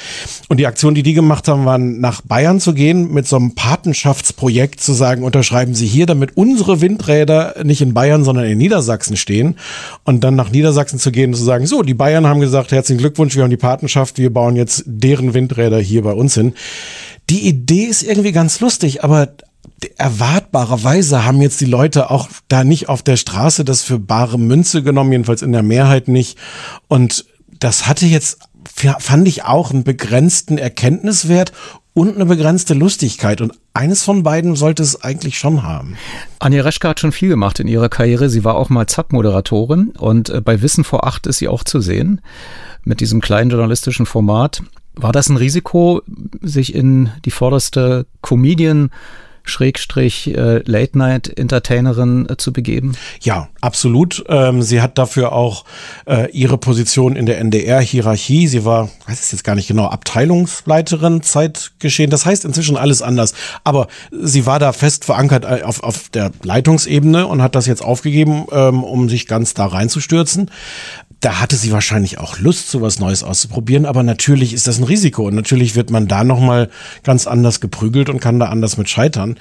Und die Aktion, die die gemacht haben, war nach Bayern zu gehen mit so einem Patenschaftsprojekt zu sagen, unterschreiben Sie hier, damit unsere Windräder nicht in Bayern, sondern in Niedersachsen stehen. Und dann nach Niedersachsen zu gehen und zu sagen, so, die Bayern haben gesagt, herzlichen Glückwunsch, wir haben die Patenschaft, wir bauen jetzt deren Windräder Windräder hier bei uns hin. Die Idee ist irgendwie ganz lustig, aber erwartbarerweise haben jetzt die Leute auch da nicht auf der Straße das für bare Münze genommen, jedenfalls in der Mehrheit nicht. Und das hatte jetzt, fand ich auch einen begrenzten Erkenntniswert und eine begrenzte Lustigkeit. Und eines von beiden sollte es eigentlich schon haben. Anja Reschke hat schon viel gemacht in ihrer Karriere. Sie war auch mal Zack-Moderatorin und äh, bei Wissen vor acht ist sie auch zu sehen mit diesem kleinen journalistischen Format. War das ein Risiko, sich in die vorderste Comedian Schrägstrich äh, Late Night Entertainerin äh, zu begeben? Ja, absolut. Ähm, sie hat dafür auch äh, ihre Position in der NDR-Hierarchie. Sie war, weiß es jetzt gar nicht genau, Abteilungsleiterin Zeitgeschehen. Das heißt inzwischen alles anders. Aber sie war da fest verankert auf, auf der Leitungsebene und hat das jetzt aufgegeben, ähm, um sich ganz da reinzustürzen da hatte sie wahrscheinlich auch Lust, so was Neues auszuprobieren, aber natürlich ist das ein Risiko und natürlich wird man da nochmal ganz anders geprügelt und kann da anders mit scheitern.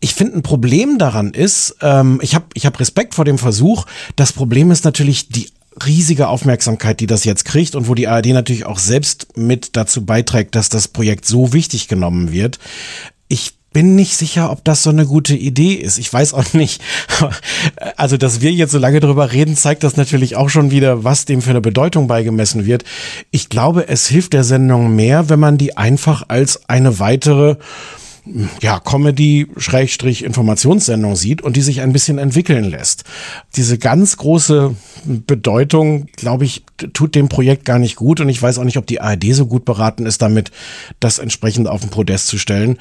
Ich finde, ein Problem daran ist, ähm, ich habe ich hab Respekt vor dem Versuch. Das Problem ist natürlich die riesige Aufmerksamkeit, die das jetzt kriegt und wo die ARD natürlich auch selbst mit dazu beiträgt, dass das Projekt so wichtig genommen wird. Ich bin nicht sicher, ob das so eine gute Idee ist. Ich weiß auch nicht. Also, dass wir jetzt so lange drüber reden, zeigt das natürlich auch schon wieder, was dem für eine Bedeutung beigemessen wird. Ich glaube, es hilft der Sendung mehr, wenn man die einfach als eine weitere ja, Comedy-Informationssendung sieht und die sich ein bisschen entwickeln lässt. Diese ganz große Bedeutung, glaube ich, tut dem Projekt gar nicht gut und ich weiß auch nicht, ob die ARD so gut beraten ist, damit das entsprechend auf den Podest zu stellen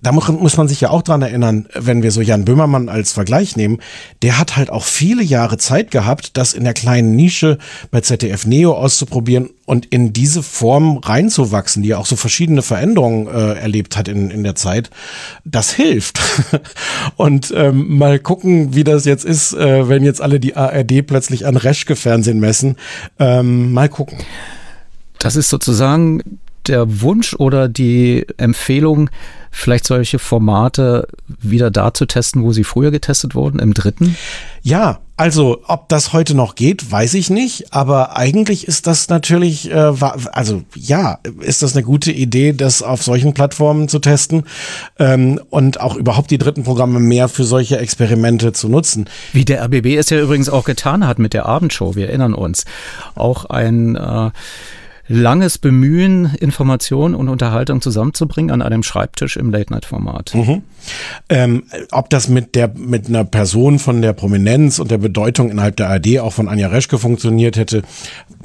da muss man sich ja auch dran erinnern, wenn wir so Jan Böhmermann als Vergleich nehmen, der hat halt auch viele Jahre Zeit gehabt, das in der kleinen Nische bei ZDF Neo auszuprobieren und in diese Form reinzuwachsen, die ja auch so verschiedene Veränderungen äh, erlebt hat in, in der Zeit. Das hilft. und ähm, mal gucken, wie das jetzt ist, äh, wenn jetzt alle die ARD plötzlich an Reschke-Fernsehen messen. Ähm, mal gucken. Das ist sozusagen der Wunsch oder die Empfehlung, vielleicht solche Formate wieder da zu testen, wo sie früher getestet wurden, im dritten? Ja, also ob das heute noch geht, weiß ich nicht, aber eigentlich ist das natürlich, äh, also ja, ist das eine gute Idee, das auf solchen Plattformen zu testen ähm, und auch überhaupt die dritten Programme mehr für solche Experimente zu nutzen. Wie der RBB es ja übrigens auch getan hat mit der Abendshow, wir erinnern uns. Auch ein äh, langes Bemühen, Information und Unterhaltung zusammenzubringen an einem Schreibtisch im Late-Night-Format. Mhm. Ähm, ob das mit der mit einer Person von der Prominenz und der Bedeutung innerhalb der ARD auch von Anja Reschke funktioniert hätte,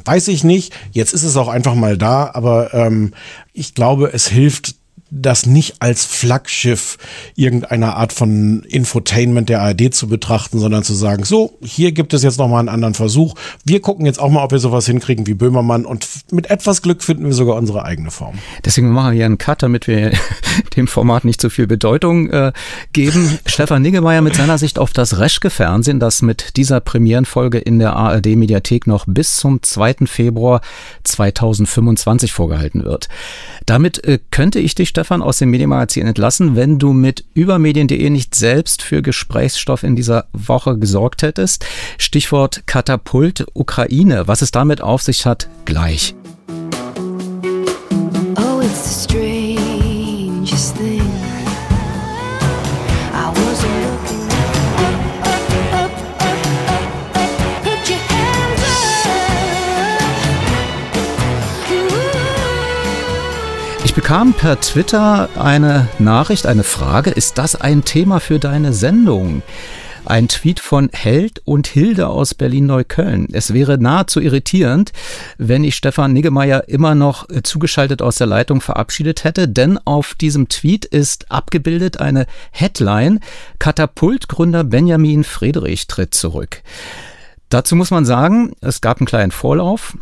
weiß ich nicht. Jetzt ist es auch einfach mal da, aber ähm, ich glaube, es hilft das nicht als Flaggschiff irgendeiner Art von Infotainment der ARD zu betrachten, sondern zu sagen, so, hier gibt es jetzt nochmal einen anderen Versuch. Wir gucken jetzt auch mal, ob wir sowas hinkriegen wie Böhmermann und mit etwas Glück finden wir sogar unsere eigene Form. Deswegen machen wir hier einen Cut, damit wir dem Format nicht zu viel Bedeutung äh, geben. Stefan Niggemeier mit seiner Sicht auf das Reschke-Fernsehen, das mit dieser Premierenfolge in der ARD-Mediathek noch bis zum 2. Februar 2025 vorgehalten wird. Damit äh, könnte ich dich, Stefan, aus dem Medienmagazin entlassen, wenn du mit übermedien.de nicht selbst für Gesprächsstoff in dieser Woche gesorgt hättest. Stichwort Katapult Ukraine. Was es damit auf sich hat, gleich. Bekam per Twitter eine Nachricht, eine Frage, ist das ein Thema für deine Sendung? Ein Tweet von Held und Hilde aus Berlin-Neukölln. Es wäre nahezu irritierend, wenn ich Stefan Niggemeier immer noch äh, zugeschaltet aus der Leitung verabschiedet hätte, denn auf diesem Tweet ist abgebildet eine Headline Katapultgründer Benjamin Friedrich tritt zurück. Dazu muss man sagen, es gab einen kleinen Vorlauf.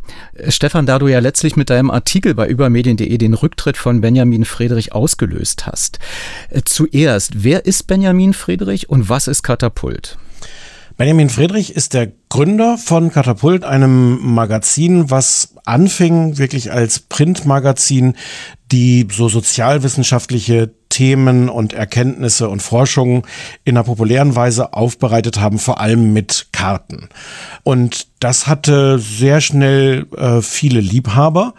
Stefan, da du ja letztlich mit deinem Artikel bei übermedien.de den Rücktritt von Benjamin Friedrich ausgelöst hast. Äh, zuerst, wer ist Benjamin Friedrich und was ist Katapult? Benjamin Friedrich ist der Gründer von Katapult, einem Magazin, was anfing wirklich als Printmagazin, die so sozialwissenschaftliche Themen und Erkenntnisse und Forschungen in einer populären Weise aufbereitet haben, vor allem mit Karten. Und das hatte sehr schnell äh, viele Liebhaber.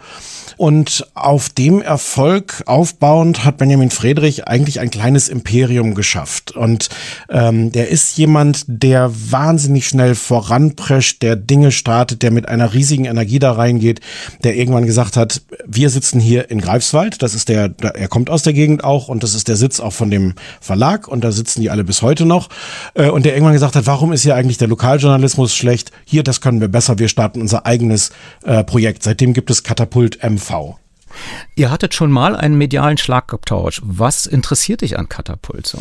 Und auf dem Erfolg aufbauend hat Benjamin Friedrich eigentlich ein kleines Imperium geschafft. Und ähm, der ist jemand, der wahnsinnig schnell voranprescht, der Dinge startet, der mit einer riesigen Energie da reingeht, der irgendwann gesagt hat, wir sitzen hier in Greifswald, das ist der, er kommt aus der Gegend auch und das ist der Sitz auch von dem Verlag und da sitzen die alle bis heute noch. Äh, und der irgendwann gesagt hat, warum ist hier eigentlich der Lokaljournalismus schlecht? Hier, das können wir besser, wir starten unser eigenes äh, Projekt. Seitdem gibt es Katapult MV. Ihr hattet schon mal einen medialen Schlagabtausch. Was interessiert dich an Katapult so?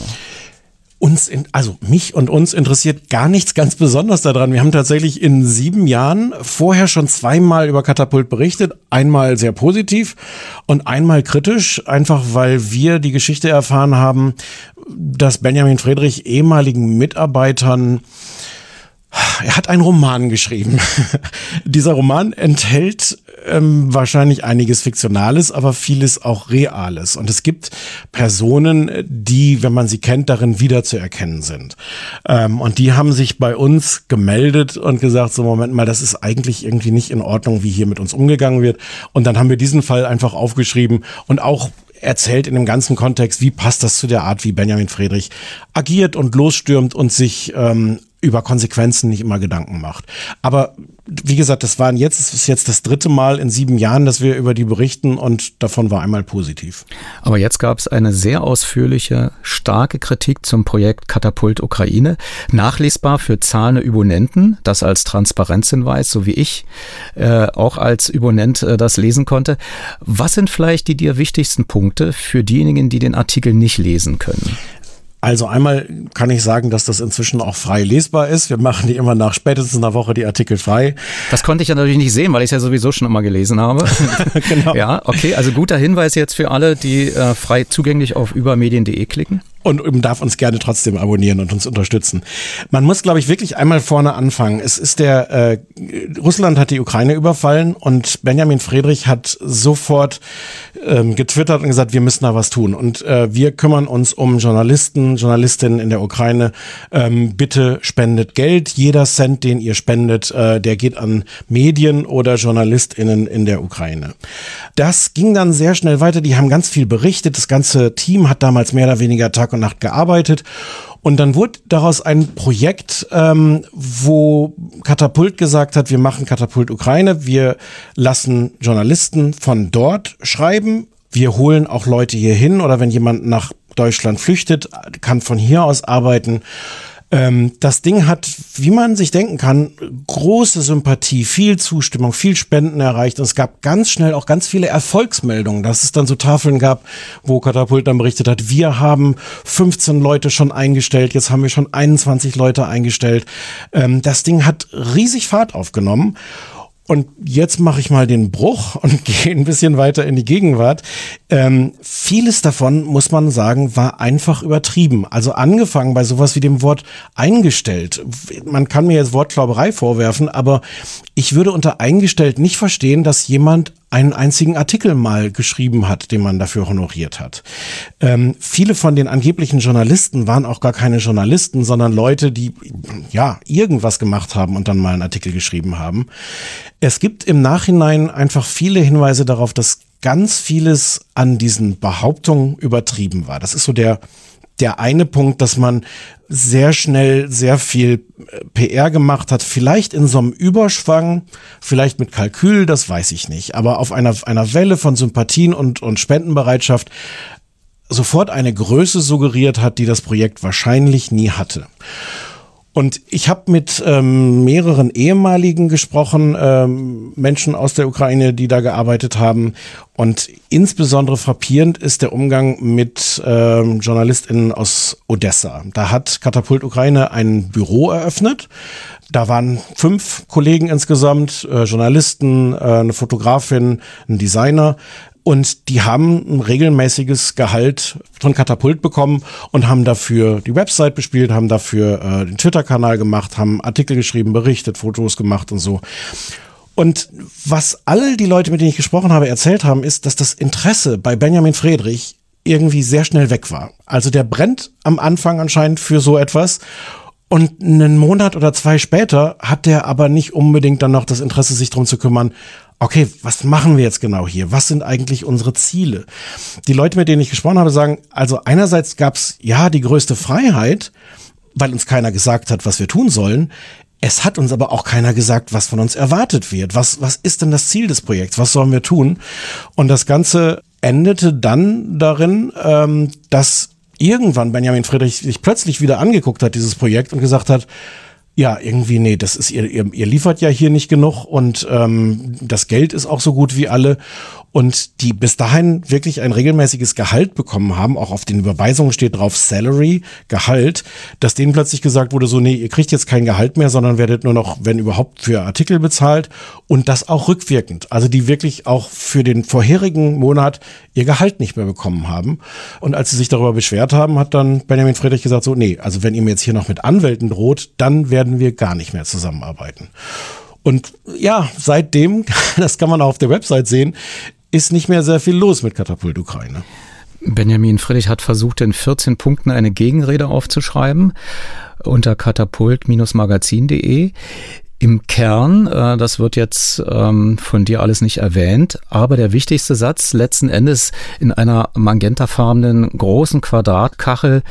Uns, in, also mich und uns interessiert gar nichts ganz besonders daran. Wir haben tatsächlich in sieben Jahren vorher schon zweimal über Katapult berichtet. Einmal sehr positiv und einmal kritisch, einfach weil wir die Geschichte erfahren haben, dass Benjamin Friedrich ehemaligen Mitarbeitern er hat einen Roman geschrieben. Dieser Roman enthält ähm, wahrscheinlich einiges Fiktionales, aber vieles auch Reales. Und es gibt Personen, die, wenn man sie kennt, darin wiederzuerkennen sind. Ähm, und die haben sich bei uns gemeldet und gesagt, so Moment mal, das ist eigentlich irgendwie nicht in Ordnung, wie hier mit uns umgegangen wird. Und dann haben wir diesen Fall einfach aufgeschrieben und auch erzählt in dem ganzen Kontext, wie passt das zu der Art, wie Benjamin Friedrich agiert und losstürmt und sich ähm, über Konsequenzen nicht immer Gedanken macht. Aber wie gesagt, das waren jetzt, das ist jetzt das dritte Mal in sieben Jahren, dass wir über die berichten und davon war einmal positiv. Aber jetzt gab es eine sehr ausführliche, starke Kritik zum Projekt Katapult Ukraine, nachlesbar für zahlende Übonenten, das als Transparenzhinweis, so wie ich äh, auch als Übonent äh, das lesen konnte. Was sind vielleicht die dir wichtigsten Punkte für diejenigen, die den Artikel nicht lesen können? Also einmal kann ich sagen, dass das inzwischen auch frei lesbar ist. Wir machen die immer nach spätestens einer Woche die Artikel frei. Das konnte ich ja natürlich nicht sehen, weil ich es ja sowieso schon immer gelesen habe. genau. Ja, okay. Also guter Hinweis jetzt für alle, die äh, frei zugänglich auf übermedien.de klicken und darf uns gerne trotzdem abonnieren und uns unterstützen. Man muss, glaube ich, wirklich einmal vorne anfangen. Es ist der äh, Russland hat die Ukraine überfallen und Benjamin Friedrich hat sofort ähm, getwittert und gesagt, wir müssen da was tun. Und äh, wir kümmern uns um Journalisten, Journalistinnen in der Ukraine. Ähm, bitte spendet Geld. Jeder Cent, den ihr spendet, äh, der geht an Medien oder JournalistInnen in der Ukraine. Das ging dann sehr schnell weiter. Die haben ganz viel berichtet. Das ganze Team hat damals mehr oder weniger Tag und und Nacht gearbeitet. Und dann wurde daraus ein Projekt, ähm, wo Katapult gesagt hat, wir machen Katapult Ukraine, wir lassen Journalisten von dort schreiben, wir holen auch Leute hier hin oder wenn jemand nach Deutschland flüchtet, kann von hier aus arbeiten. Ähm, das Ding hat, wie man sich denken kann, große Sympathie, viel Zustimmung, viel Spenden erreicht. Und es gab ganz schnell auch ganz viele Erfolgsmeldungen, dass es dann so Tafeln gab, wo Katapult dann berichtet hat, wir haben 15 Leute schon eingestellt, jetzt haben wir schon 21 Leute eingestellt. Ähm, das Ding hat riesig Fahrt aufgenommen. Und jetzt mache ich mal den Bruch und gehe ein bisschen weiter in die Gegenwart. Ähm, vieles davon, muss man sagen, war einfach übertrieben. Also angefangen bei sowas wie dem Wort eingestellt. Man kann mir jetzt Wortklauberei vorwerfen, aber ich würde unter eingestellt nicht verstehen, dass jemand einen einzigen Artikel mal geschrieben hat, den man dafür honoriert hat. Ähm, viele von den angeblichen Journalisten waren auch gar keine Journalisten, sondern Leute, die ja irgendwas gemacht haben und dann mal einen Artikel geschrieben haben. Es gibt im Nachhinein einfach viele Hinweise darauf, dass ganz vieles an diesen Behauptungen übertrieben war. Das ist so der der eine Punkt, dass man sehr schnell sehr viel äh, PR gemacht hat, vielleicht in so einem Überschwang, vielleicht mit Kalkül, das weiß ich nicht, aber auf einer, einer Welle von Sympathien und, und Spendenbereitschaft sofort eine Größe suggeriert hat, die das Projekt wahrscheinlich nie hatte. Und ich habe mit ähm, mehreren ehemaligen gesprochen, ähm, Menschen aus der Ukraine, die da gearbeitet haben. Und insbesondere frappierend ist der Umgang mit ähm, JournalistInnen aus Odessa. Da hat Katapult Ukraine ein Büro eröffnet. Da waren fünf Kollegen insgesamt, äh, Journalisten, äh, eine Fotografin, ein Designer, und die haben ein regelmäßiges Gehalt von Katapult bekommen und haben dafür die Website bespielt, haben dafür äh, den Twitter-Kanal gemacht, haben Artikel geschrieben, berichtet, Fotos gemacht und so. Und was alle die Leute, mit denen ich gesprochen habe, erzählt haben, ist, dass das Interesse bei Benjamin Friedrich irgendwie sehr schnell weg war. Also der brennt am Anfang anscheinend für so etwas. Und einen Monat oder zwei später hat der aber nicht unbedingt dann noch das Interesse, sich darum zu kümmern, okay, was machen wir jetzt genau hier? Was sind eigentlich unsere Ziele? Die Leute, mit denen ich gesprochen habe, sagen, also einerseits gab es ja die größte Freiheit, weil uns keiner gesagt hat, was wir tun sollen. Es hat uns aber auch keiner gesagt, was von uns erwartet wird. Was, was ist denn das Ziel des Projekts? Was sollen wir tun? Und das Ganze endete dann darin, ähm, dass irgendwann Benjamin Friedrich sich plötzlich wieder angeguckt hat, dieses Projekt, und gesagt hat, ja, irgendwie, nee, das ist, ihr, ihr, ihr liefert ja hier nicht genug und ähm, das Geld ist auch so gut wie alle und die bis dahin wirklich ein regelmäßiges Gehalt bekommen haben, auch auf den Überweisungen steht drauf Salary, Gehalt, dass denen plötzlich gesagt wurde, so, nee, ihr kriegt jetzt kein Gehalt mehr, sondern werdet nur noch, wenn überhaupt, für Artikel bezahlt und das auch rückwirkend. Also die wirklich auch für den vorherigen Monat ihr Gehalt nicht mehr bekommen haben. Und als sie sich darüber beschwert haben, hat dann Benjamin Friedrich gesagt, so, nee, also wenn ihr mir jetzt hier noch mit Anwälten droht, dann werden wir gar nicht mehr zusammenarbeiten. Und ja, seitdem, das kann man auch auf der Website sehen, ist nicht mehr sehr viel los mit Katapult Ukraine. Benjamin Friedrich hat versucht, in 14 Punkten eine Gegenrede aufzuschreiben unter katapult-magazin.de. Im Kern, äh, das wird jetzt ähm, von dir alles nicht erwähnt, aber der wichtigste Satz letzten Endes in einer magentafarbenen großen Quadratkachel,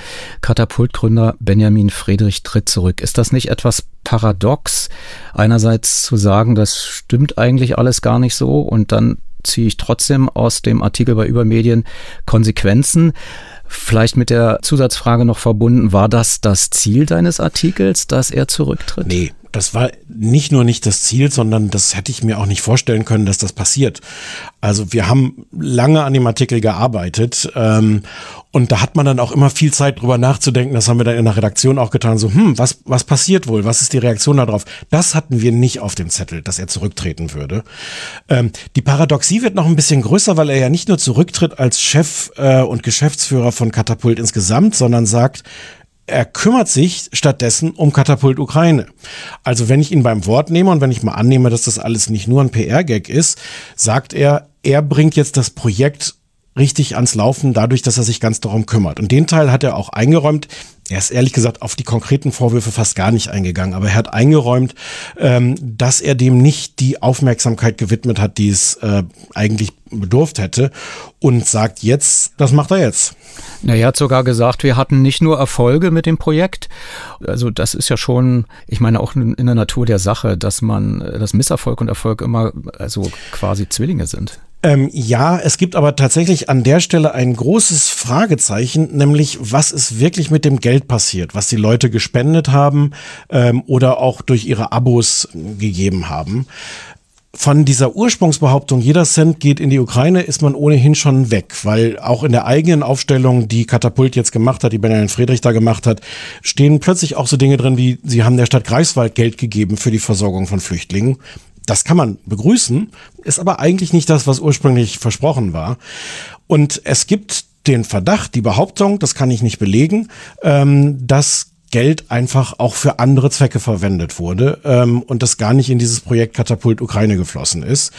Katapultgründer Benjamin Friedrich tritt zurück. Ist das nicht etwas paradox, einerseits zu sagen, das stimmt eigentlich alles gar nicht so und dann ziehe ich trotzdem aus dem Artikel bei Übermedien Konsequenzen. Vielleicht mit der Zusatzfrage noch verbunden, war das das Ziel deines Artikels, dass er zurücktritt? Nee, das war nicht nur nicht das Ziel, sondern das hätte ich mir auch nicht vorstellen können, dass das passiert. Also wir haben lange an dem Artikel gearbeitet ähm, und da hat man dann auch immer viel Zeit drüber nachzudenken. Das haben wir dann in der Redaktion auch getan. So, hm, was, was passiert wohl? Was ist die Reaktion darauf? Das hatten wir nicht auf dem Zettel, dass er zurücktreten würde. Ähm, die Paradoxie wird noch ein bisschen größer, weil er ja nicht nur zurücktritt als Chef äh, und Geschäftsführer von Katapult insgesamt, sondern sagt, er kümmert sich stattdessen um Katapult Ukraine. Also wenn ich ihn beim Wort nehme und wenn ich mal annehme, dass das alles nicht nur ein PR-Gag ist, sagt er, er bringt jetzt das Projekt richtig ans Laufen, dadurch, dass er sich ganz darum kümmert. Und den Teil hat er auch eingeräumt. Er ist ehrlich gesagt auf die konkreten Vorwürfe fast gar nicht eingegangen, aber er hat eingeräumt, ähm, dass er dem nicht die Aufmerksamkeit gewidmet hat, die es äh, eigentlich bedurft hätte und sagt jetzt, das macht er jetzt. Na, er hat sogar gesagt, wir hatten nicht nur Erfolge mit dem Projekt. Also das ist ja schon, ich meine auch in der Natur der Sache, dass man, dass Misserfolg und Erfolg immer also quasi Zwillinge sind. Ähm, ja, es gibt aber tatsächlich an der Stelle ein großes Fragezeichen, nämlich was ist wirklich mit dem Geld passiert, was die Leute gespendet haben ähm, oder auch durch ihre Abos gegeben haben von dieser Ursprungsbehauptung, jeder Cent geht in die Ukraine, ist man ohnehin schon weg, weil auch in der eigenen Aufstellung, die Katapult jetzt gemacht hat, die Benjamin Friedrich da gemacht hat, stehen plötzlich auch so Dinge drin, wie sie haben der Stadt Greifswald Geld gegeben für die Versorgung von Flüchtlingen. Das kann man begrüßen, ist aber eigentlich nicht das, was ursprünglich versprochen war. Und es gibt den Verdacht, die Behauptung, das kann ich nicht belegen, ähm, dass Geld einfach auch für andere Zwecke verwendet wurde ähm, und das gar nicht in dieses Projekt Katapult Ukraine geflossen ist.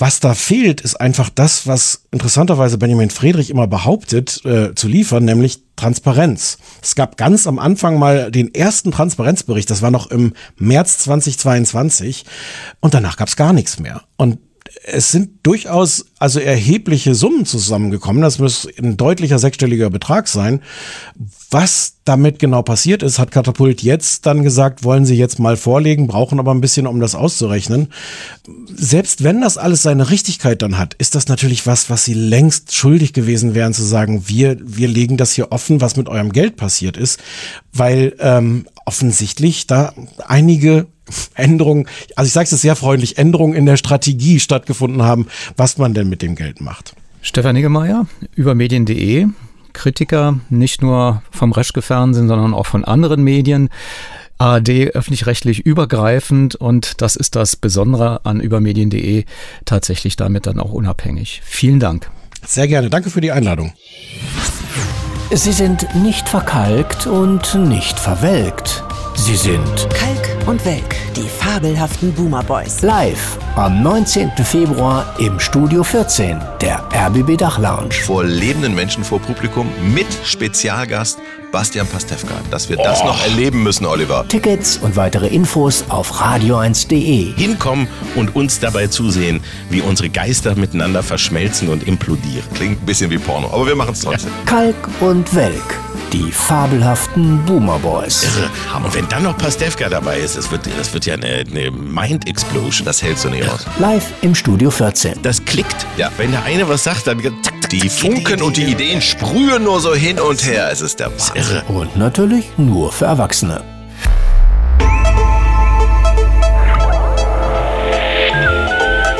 Was da fehlt, ist einfach das, was interessanterweise Benjamin Friedrich immer behauptet äh, zu liefern, nämlich Transparenz. Es gab ganz am Anfang mal den ersten Transparenzbericht, das war noch im März 2022 und danach gab es gar nichts mehr. Und es sind durchaus also erhebliche Summen zusammengekommen. Das muss ein deutlicher sechsstelliger Betrag sein. Was damit genau passiert ist, hat Katapult jetzt dann gesagt, wollen sie jetzt mal vorlegen, brauchen aber ein bisschen, um das auszurechnen. Selbst wenn das alles seine Richtigkeit dann hat, ist das natürlich was, was sie längst schuldig gewesen wären zu sagen, wir, wir legen das hier offen, was mit eurem Geld passiert ist, weil ähm, offensichtlich da einige Änderungen, also ich sage es sehr freundlich, Änderungen in der Strategie stattgefunden haben, was man denn mit dem Geld macht. Stefan Niggemeier über medien.de, Kritiker nicht nur vom Reschke-Fernsehen, sondern auch von anderen Medien. ARD öffentlich-rechtlich übergreifend und das ist das Besondere an übermedien.de, tatsächlich damit dann auch unabhängig. Vielen Dank. Sehr gerne, danke für die Einladung. Sie sind nicht verkalkt und nicht verwelkt. Sie sind Kalk und Welk, die fabelhaften Boomer Boys. Live am 19. Februar im Studio 14 der RBB Dach Lounge. Vor lebenden Menschen vor Publikum mit Spezialgast Bastian Pastewka. Dass wir das oh. noch erleben müssen, Oliver. Tickets und weitere Infos auf radio1.de. Hinkommen und uns dabei zusehen, wie unsere Geister miteinander verschmelzen und implodieren. Klingt ein bisschen wie Porno, aber wir machen es trotzdem. Kalk und Welk die fabelhaften Boomer Boys. Irre. Und wenn dann noch Pastewka dabei ist, das wird, das wird ja eine, eine Mind-Explosion. Das hältst du nicht aus. Live im Studio 14. Das klickt. Ja, wenn der eine was sagt, dann die Funken und die Ideen sprühen nur so hin und her. Es ist der Wahnsinn. Irre. Und natürlich nur für Erwachsene.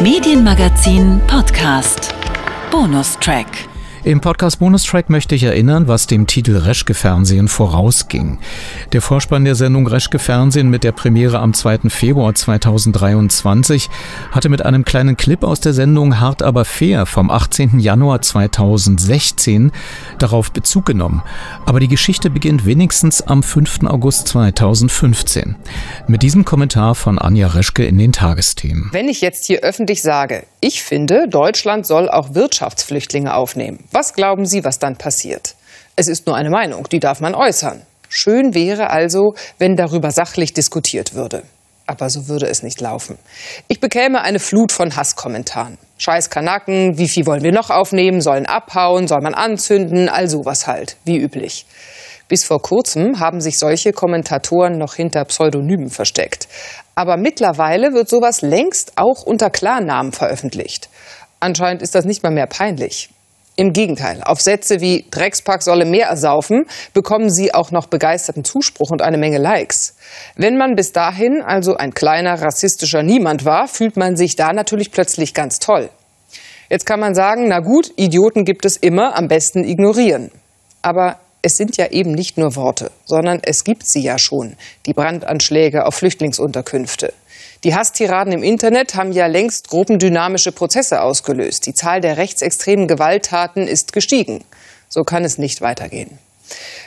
Medienmagazin Podcast. Bonustrack. Im Podcast Bonustrack möchte ich erinnern, was dem Titel Reschke Fernsehen vorausging. Der Vorspann der Sendung Reschke Fernsehen mit der Premiere am 2. Februar 2023 hatte mit einem kleinen Clip aus der Sendung Hart aber fair vom 18. Januar 2016 darauf Bezug genommen. Aber die Geschichte beginnt wenigstens am 5. August 2015. Mit diesem Kommentar von Anja Reschke in den Tagesthemen. Wenn ich jetzt hier öffentlich sage, ich finde, Deutschland soll auch Wirtschaftsflüchtlinge aufnehmen, was glauben Sie, was dann passiert? Es ist nur eine Meinung, die darf man äußern. Schön wäre also, wenn darüber sachlich diskutiert würde. Aber so würde es nicht laufen. Ich bekäme eine Flut von Hasskommentaren. Scheiß Kanaken, wie viel wollen wir noch aufnehmen, sollen abhauen, soll man anzünden, all sowas halt, wie üblich. Bis vor kurzem haben sich solche Kommentatoren noch hinter Pseudonymen versteckt. Aber mittlerweile wird sowas längst auch unter Klarnamen veröffentlicht. Anscheinend ist das nicht mal mehr peinlich. Im Gegenteil, auf Sätze wie Dreckspack solle mehr ersaufen, bekommen sie auch noch begeisterten Zuspruch und eine Menge Likes. Wenn man bis dahin also ein kleiner rassistischer Niemand war, fühlt man sich da natürlich plötzlich ganz toll. Jetzt kann man sagen, na gut, Idioten gibt es immer, am besten ignorieren. Aber es sind ja eben nicht nur Worte, sondern es gibt sie ja schon, die Brandanschläge auf Flüchtlingsunterkünfte. Die Hasstiraden im Internet haben ja längst gruppendynamische Prozesse ausgelöst. Die Zahl der rechtsextremen Gewalttaten ist gestiegen. So kann es nicht weitergehen.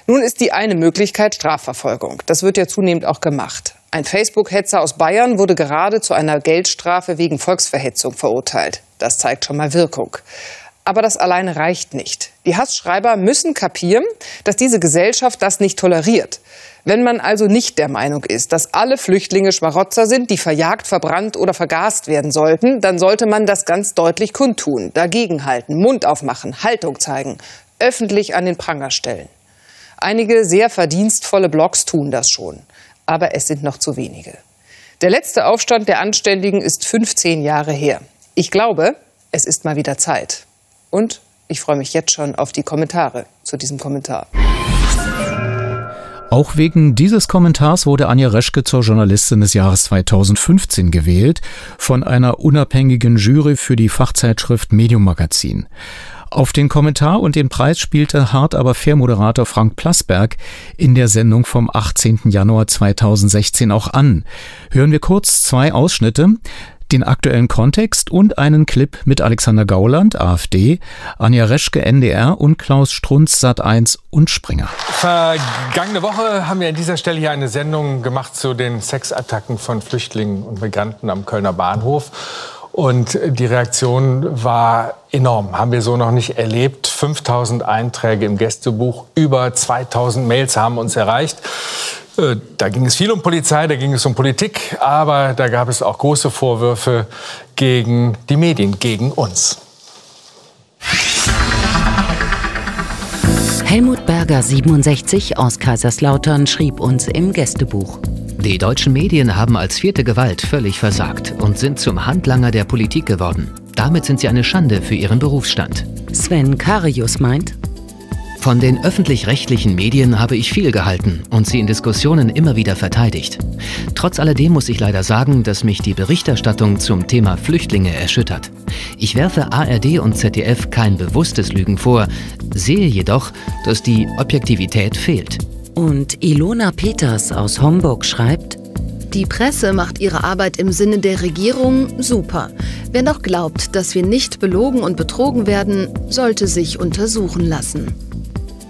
Nun ist die eine Möglichkeit Strafverfolgung. Das wird ja zunehmend auch gemacht. Ein Facebook-Hetzer aus Bayern wurde gerade zu einer Geldstrafe wegen Volksverhetzung verurteilt. Das zeigt schon mal Wirkung. Aber das alleine reicht nicht. Die Hassschreiber müssen kapieren, dass diese Gesellschaft das nicht toleriert. Wenn man also nicht der Meinung ist, dass alle Flüchtlinge Schmarotzer sind, die verjagt, verbrannt oder vergast werden sollten, dann sollte man das ganz deutlich kundtun, dagegenhalten, Mund aufmachen, Haltung zeigen, öffentlich an den Pranger stellen. Einige sehr verdienstvolle Blogs tun das schon, aber es sind noch zu wenige. Der letzte Aufstand der Anständigen ist 15 Jahre her. Ich glaube, es ist mal wieder Zeit. Und ich freue mich jetzt schon auf die Kommentare zu diesem Kommentar. Auch wegen dieses Kommentars wurde Anja Reschke zur Journalistin des Jahres 2015 gewählt von einer unabhängigen Jury für die Fachzeitschrift Medium Magazin. Auf den Kommentar und den Preis spielte hart aber fair Moderator Frank Plasberg in der Sendung vom 18. Januar 2016 auch an. Hören wir kurz zwei Ausschnitte den aktuellen Kontext und einen Clip mit Alexander Gauland, AfD, Anja Reschke, NDR und Klaus Strunz, Sat1 und Springer. Vergangene Woche haben wir an dieser Stelle hier eine Sendung gemacht zu den Sexattacken von Flüchtlingen und Migranten am Kölner Bahnhof. Und die Reaktion war enorm. Haben wir so noch nicht erlebt. 5000 Einträge im Gästebuch, über 2000 Mails haben uns erreicht. Äh, da ging es viel um Polizei, da ging es um Politik, aber da gab es auch große Vorwürfe gegen die Medien, gegen uns. Helmut Berger, 67, aus Kaiserslautern, schrieb uns im Gästebuch. Die deutschen Medien haben als vierte Gewalt völlig versagt und sind zum Handlanger der Politik geworden. Damit sind sie eine Schande für ihren Berufsstand. Sven Karius meint, von den öffentlich-rechtlichen Medien habe ich viel gehalten und sie in Diskussionen immer wieder verteidigt. Trotz alledem muss ich leider sagen, dass mich die Berichterstattung zum Thema Flüchtlinge erschüttert. Ich werfe ARD und ZDF kein bewusstes Lügen vor, sehe jedoch, dass die Objektivität fehlt. Und Ilona Peters aus Homburg schreibt, die Presse macht ihre Arbeit im Sinne der Regierung super. Wer noch glaubt, dass wir nicht belogen und betrogen werden, sollte sich untersuchen lassen.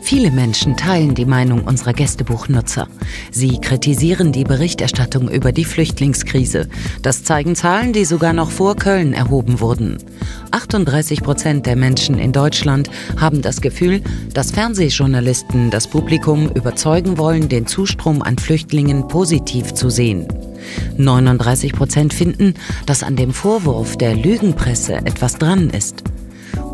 Viele Menschen teilen die Meinung unserer Gästebuchnutzer. Sie kritisieren die Berichterstattung über die Flüchtlingskrise. Das zeigen Zahlen, die sogar noch vor Köln erhoben wurden. 38 Prozent der Menschen in Deutschland haben das Gefühl, dass Fernsehjournalisten das Publikum überzeugen wollen, den Zustrom an Flüchtlingen positiv zu sehen. 39 Prozent finden, dass an dem Vorwurf der Lügenpresse etwas dran ist.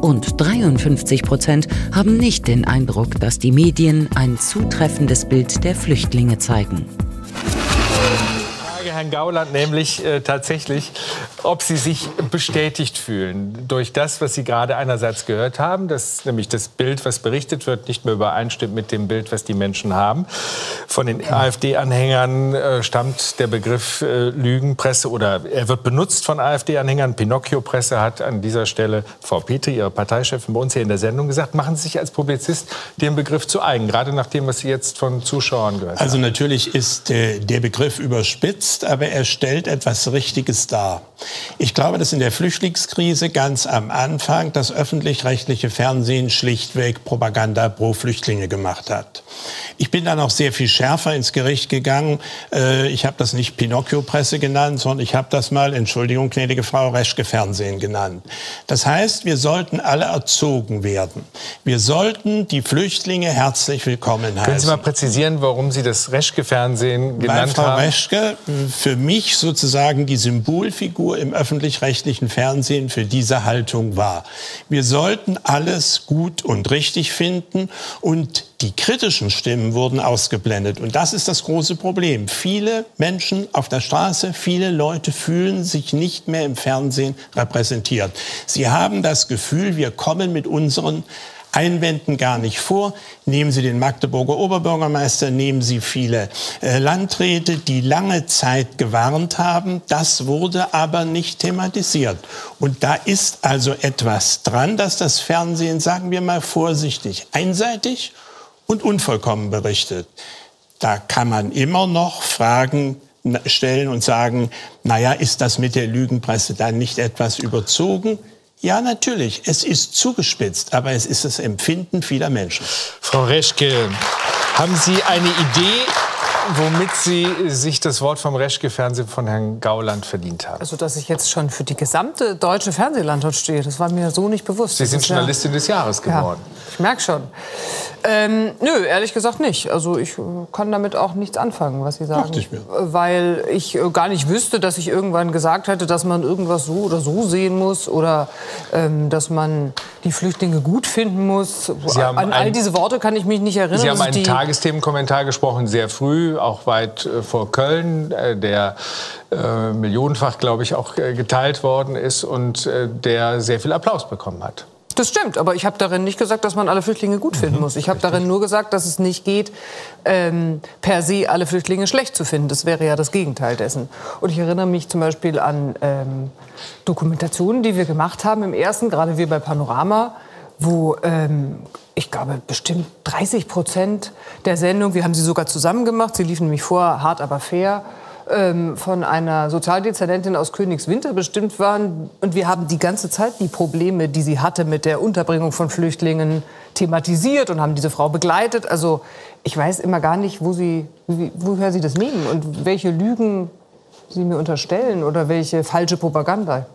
Und 53 Prozent haben nicht den Eindruck, dass die Medien ein zutreffendes Bild der Flüchtlinge zeigen. Herrn Gauland nämlich äh, tatsächlich, ob Sie sich bestätigt fühlen durch das, was Sie gerade einerseits gehört haben, dass nämlich das Bild, was berichtet wird, nicht mehr übereinstimmt mit dem Bild, was die Menschen haben. Von den AfD-Anhängern äh, stammt der Begriff äh, Lügenpresse oder er wird benutzt von AfD-Anhängern. Pinocchio-Presse hat an dieser Stelle Frau Petri, Ihre Parteichefin, bei uns hier in der Sendung gesagt, machen Sie sich als Publizist den Begriff zu eigen, gerade nach dem, was Sie jetzt von Zuschauern gehört also haben. Also natürlich ist äh, der Begriff überspitzt aber er stellt etwas Richtiges dar. Ich glaube, dass in der Flüchtlingskrise ganz am Anfang das öffentlich-rechtliche Fernsehen schlichtweg Propaganda pro Flüchtlinge gemacht hat. Ich bin dann auch sehr viel schärfer ins Gericht gegangen. Äh, ich habe das nicht Pinocchio-Presse genannt, sondern ich habe das mal, Entschuldigung, gnädige Frau, Reschke Fernsehen genannt. Das heißt, wir sollten alle erzogen werden. Wir sollten die Flüchtlinge herzlich willkommen heißen. Können Sie mal präzisieren, warum Sie das Reschke Fernsehen genannt Weil Frau haben? Reschke für mich sozusagen die Symbolfigur im öffentlich-rechtlichen Fernsehen für diese Haltung war. Wir sollten alles gut und richtig finden und die kritischen Stimmen wurden ausgeblendet. Und das ist das große Problem. Viele Menschen auf der Straße, viele Leute fühlen sich nicht mehr im Fernsehen repräsentiert. Sie haben das Gefühl, wir kommen mit unseren Einwänden gar nicht vor. Nehmen Sie den Magdeburger Oberbürgermeister, nehmen Sie viele äh, Landräte, die lange Zeit gewarnt haben. Das wurde aber nicht thematisiert. Und da ist also etwas dran, dass das Fernsehen, sagen wir mal vorsichtig, einseitig und unvollkommen berichtet. Da kann man immer noch Fragen stellen und sagen, naja, ist das mit der Lügenpresse dann nicht etwas überzogen? Ja, natürlich. Es ist zugespitzt, aber es ist das Empfinden vieler Menschen. Frau Reschke, haben Sie eine Idee, womit Sie sich das Wort vom Reschke-Fernsehen von Herrn Gauland verdient haben. Also, dass ich jetzt schon für die gesamte deutsche Fernsehlandschaft stehe, das war mir so nicht bewusst. Sie sind Journalistin ja, des Jahres geworden. Ja, ich merke schon. Ähm, nö, ehrlich gesagt nicht. Also ich äh, kann damit auch nichts anfangen, was Sie sagen. Ich mir. Weil ich äh, gar nicht wüsste, dass ich irgendwann gesagt hätte, dass man irgendwas so oder so sehen muss oder ähm, dass man die Flüchtlinge gut finden muss. An all diese Worte kann ich mich nicht erinnern. Sie haben einen Tagesthemenkommentar gesprochen, sehr früh, auch weit äh, vor Köln, äh, der äh, millionenfach, glaube ich, auch geteilt worden ist und der sehr viel Applaus bekommen hat. Das stimmt, aber ich habe darin nicht gesagt, dass man alle Flüchtlinge gut finden mhm, muss. Ich habe darin nur gesagt, dass es nicht geht, ähm, per se alle Flüchtlinge schlecht zu finden. Das wäre ja das Gegenteil dessen. Und ich erinnere mich zum Beispiel an ähm, Dokumentationen, die wir gemacht haben im ersten, gerade wir bei Panorama, wo ähm, ich glaube bestimmt 30 Prozent der Sendung, wir haben sie sogar zusammen gemacht, sie liefen nämlich vor, hart aber fair, ähm, von einer Sozialdezernentin aus Königswinter bestimmt waren. Und wir haben die ganze Zeit die Probleme, die sie hatte mit der Unterbringung von Flüchtlingen, thematisiert und haben diese Frau begleitet. Also ich weiß immer gar nicht, wo sie, woher sie das nehmen und welche Lügen sie mir unterstellen oder welche falsche Propaganda.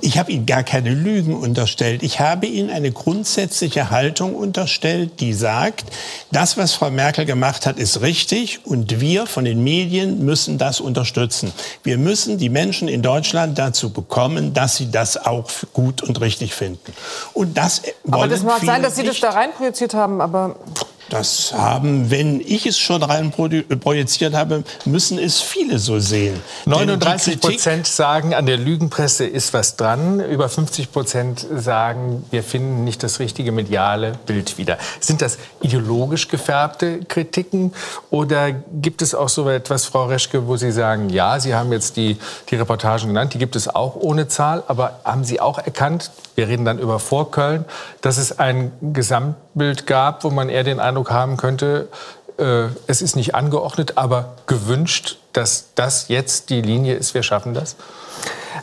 Ich habe Ihnen gar keine Lügen unterstellt. Ich habe Ihnen eine grundsätzliche Haltung unterstellt, die sagt, das, was Frau Merkel gemacht hat, ist richtig und wir von den Medien müssen das unterstützen. Wir müssen die Menschen in Deutschland dazu bekommen, dass sie das auch gut und richtig finden. Und das aber das mag sein, dass Sie das da reinprojiziert haben, aber das haben, wenn ich es schon rein projiziert habe, müssen es viele so sehen. 39 Prozent sagen, an der Lügenpresse ist was dran. Über 50 Prozent sagen, wir finden nicht das richtige mediale Bild wieder. Sind das ideologisch gefärbte Kritiken oder gibt es auch so etwas, Frau Reschke, wo Sie sagen, ja, Sie haben jetzt die, die Reportagen genannt, die gibt es auch ohne Zahl, aber haben Sie auch erkannt, wir reden dann über Vorköln, dass es ein Gesamtbild gab, wo man eher den Eindruck haben könnte, äh, es ist nicht angeordnet, aber gewünscht, dass das jetzt die Linie ist, wir schaffen das?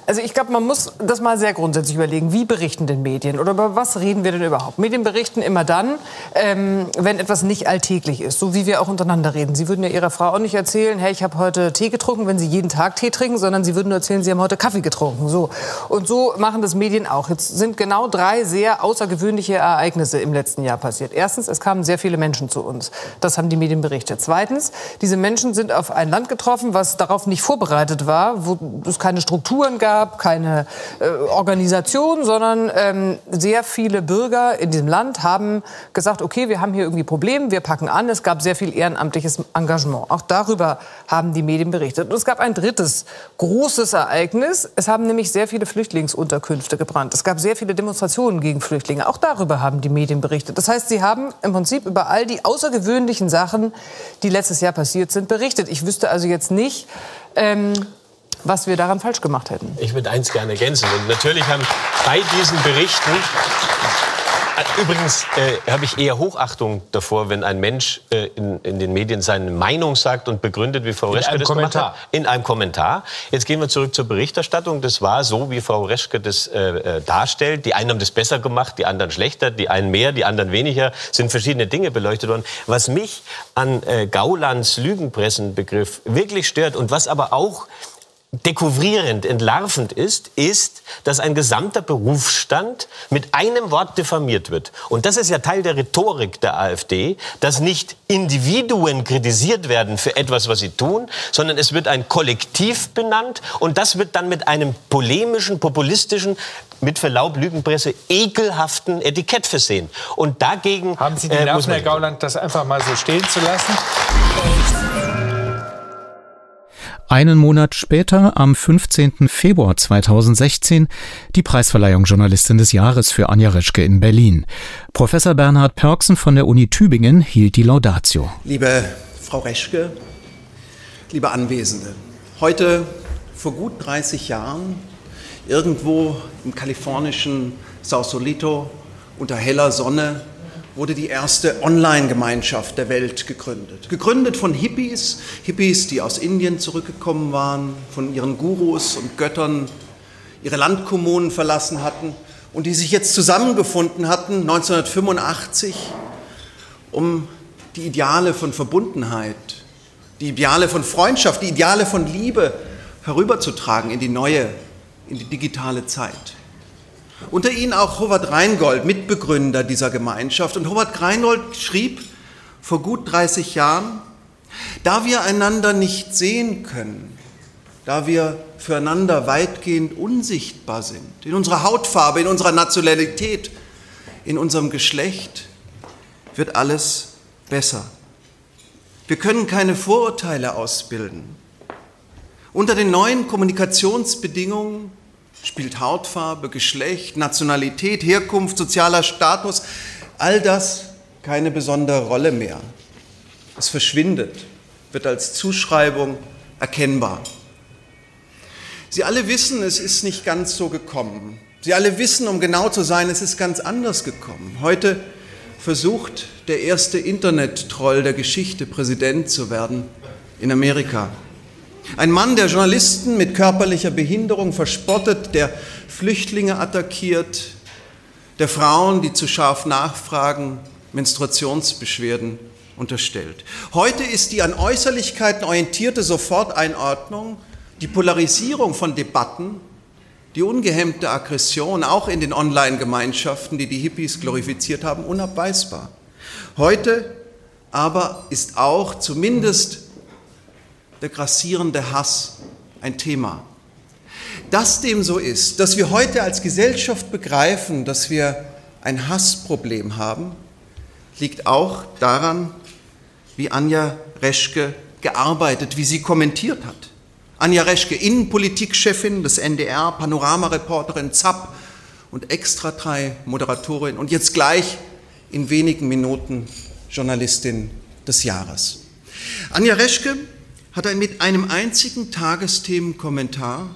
Also ich glaube, man muss das mal sehr grundsätzlich überlegen. Wie berichten denn Medien oder über was reden wir denn überhaupt? Medien berichten immer dann, ähm, wenn etwas nicht alltäglich ist, so wie wir auch untereinander reden. Sie würden ja Ihrer Frau auch nicht erzählen, hey, ich habe heute Tee getrunken, wenn Sie jeden Tag Tee trinken, sondern Sie würden nur erzählen, Sie haben heute Kaffee getrunken. So. Und so machen das Medien auch. Jetzt sind genau drei sehr außergewöhnliche Ereignisse im letzten Jahr passiert. Erstens, es kamen sehr viele Menschen zu uns. Das haben die Medien berichtet. Zweitens, diese Menschen sind auf ein Land getroffen, was darauf nicht vorbereitet war, wo es keine Strukturen gab, keine äh, Organisation, sondern ähm, sehr viele Bürger in diesem Land haben gesagt, okay, wir haben hier irgendwie Probleme, wir packen an. Es gab sehr viel ehrenamtliches Engagement. Auch darüber haben die Medien berichtet. Und es gab ein drittes großes Ereignis. Es haben nämlich sehr viele Flüchtlingsunterkünfte gebrannt. Es gab sehr viele Demonstrationen gegen Flüchtlinge. Auch darüber haben die Medien berichtet. Das heißt, sie haben im Prinzip über all die außergewöhnlichen Sachen, die letztes Jahr passiert sind, berichtet. Ich wüsste also jetzt nicht, ähm, was wir daran falsch gemacht hätten. Ich würde eins gerne ergänzen. Und natürlich haben bei diesen Berichten äh, Übrigens äh, habe ich eher Hochachtung davor, wenn ein Mensch äh, in, in, den Medien seine Meinung sagt und begründet, wie Frau in Reschke das Kommentar. gemacht hat. In einem Kommentar. Jetzt gehen wir zurück zur Berichterstattung. Das war so, wie Frau Reschke das äh, äh, darstellt. Die einen haben das besser gemacht, die anderen schlechter, die einen mehr, die anderen weniger. Sind verschiedene Dinge beleuchtet worden. Was mich an äh, Gaulands Lügenpressenbegriff wirklich stört und was aber auch dekouvrierend, entlarvend ist, ist, dass ein gesamter Berufsstand mit einem Wort diffamiert wird. Und das ist ja Teil der Rhetorik der AfD, dass nicht Individuen kritisiert werden für etwas, was sie tun, sondern es wird ein Kollektiv benannt und das wird dann mit einem polemischen, populistischen, mit Verlaub Lügenpresse ekelhaften Etikett versehen. Und dagegen haben Sie die äh, Nerven, Herr Gauland, das einfach mal so stehen zu lassen? Einen Monat später, am 15. Februar 2016, die Preisverleihung Journalistin des Jahres für Anja Reschke in Berlin. Professor Bernhard Pörksen von der Uni Tübingen hielt die Laudatio. Liebe Frau Reschke, liebe Anwesende, heute vor gut 30 Jahren, irgendwo im kalifornischen Sausalito unter heller Sonne, wurde die erste Online-Gemeinschaft der Welt gegründet. Gegründet von Hippies, Hippies, die aus Indien zurückgekommen waren, von ihren Gurus und Göttern ihre Landkommunen verlassen hatten und die sich jetzt zusammengefunden hatten 1985, um die Ideale von Verbundenheit, die Ideale von Freundschaft, die Ideale von Liebe herüberzutragen in die neue, in die digitale Zeit. Unter ihnen auch Howard Reingold, Mitbegründer dieser Gemeinschaft. Und Howard Reingold schrieb vor gut 30 Jahren, da wir einander nicht sehen können, da wir füreinander weitgehend unsichtbar sind, in unserer Hautfarbe, in unserer Nationalität, in unserem Geschlecht, wird alles besser. Wir können keine Vorurteile ausbilden. Unter den neuen Kommunikationsbedingungen spielt Hautfarbe, Geschlecht, Nationalität, Herkunft, sozialer Status, all das keine besondere Rolle mehr. Es verschwindet, wird als Zuschreibung erkennbar. Sie alle wissen, es ist nicht ganz so gekommen. Sie alle wissen, um genau zu sein, es ist ganz anders gekommen. Heute versucht der erste Internet-Troll der Geschichte Präsident zu werden in Amerika. Ein Mann, der Journalisten mit körperlicher Behinderung verspottet, der Flüchtlinge attackiert, der Frauen, die zu scharf nachfragen, Menstruationsbeschwerden unterstellt. Heute ist die an Äußerlichkeiten orientierte Soforteinordnung, die Polarisierung von Debatten, die ungehemmte Aggression, auch in den Online-Gemeinschaften, die die Hippies glorifiziert haben, unabweisbar. Heute aber ist auch zumindest der grassierende Hass ein Thema. Dass dem so ist, dass wir heute als Gesellschaft begreifen, dass wir ein Hassproblem haben, liegt auch daran, wie Anja Reschke gearbeitet, wie sie kommentiert hat. Anja Reschke, Innenpolitikchefin des NDR, Panoramareporterin ZAP und Extra 3 Moderatorin und jetzt gleich in wenigen Minuten Journalistin des Jahres. Anja Reschke hat mit einem einzigen Tagesthemenkommentar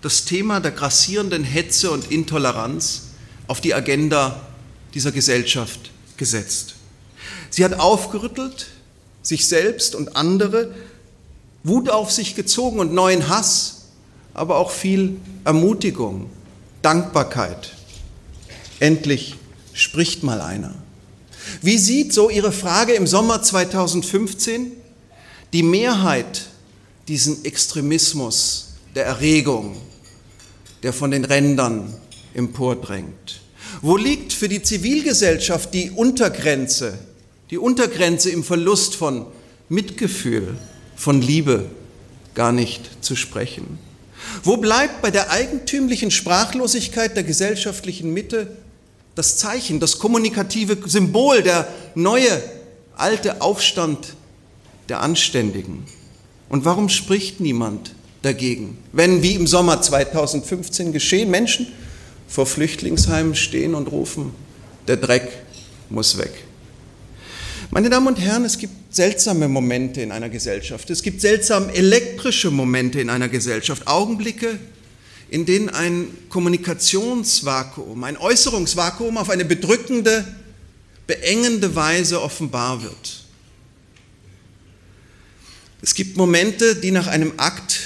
das Thema der grassierenden Hetze und Intoleranz auf die Agenda dieser Gesellschaft gesetzt. Sie hat aufgerüttelt, sich selbst und andere, Wut auf sich gezogen und neuen Hass, aber auch viel Ermutigung, Dankbarkeit. Endlich spricht mal einer. Wie sieht so Ihre Frage im Sommer 2015 die Mehrheit diesen Extremismus der Erregung, der von den Rändern empordrängt? Wo liegt für die Zivilgesellschaft die Untergrenze, die Untergrenze im Verlust von Mitgefühl, von Liebe gar nicht zu sprechen? Wo bleibt bei der eigentümlichen Sprachlosigkeit der gesellschaftlichen Mitte das Zeichen, das kommunikative Symbol, der neue, alte Aufstand der Anständigen? Und warum spricht niemand dagegen, wenn, wie im Sommer 2015 geschehen, Menschen vor Flüchtlingsheimen stehen und rufen, der Dreck muss weg? Meine Damen und Herren, es gibt seltsame Momente in einer Gesellschaft. Es gibt seltsam elektrische Momente in einer Gesellschaft. Augenblicke, in denen ein Kommunikationsvakuum, ein Äußerungsvakuum auf eine bedrückende, beengende Weise offenbar wird. Es gibt Momente, die nach einem Akt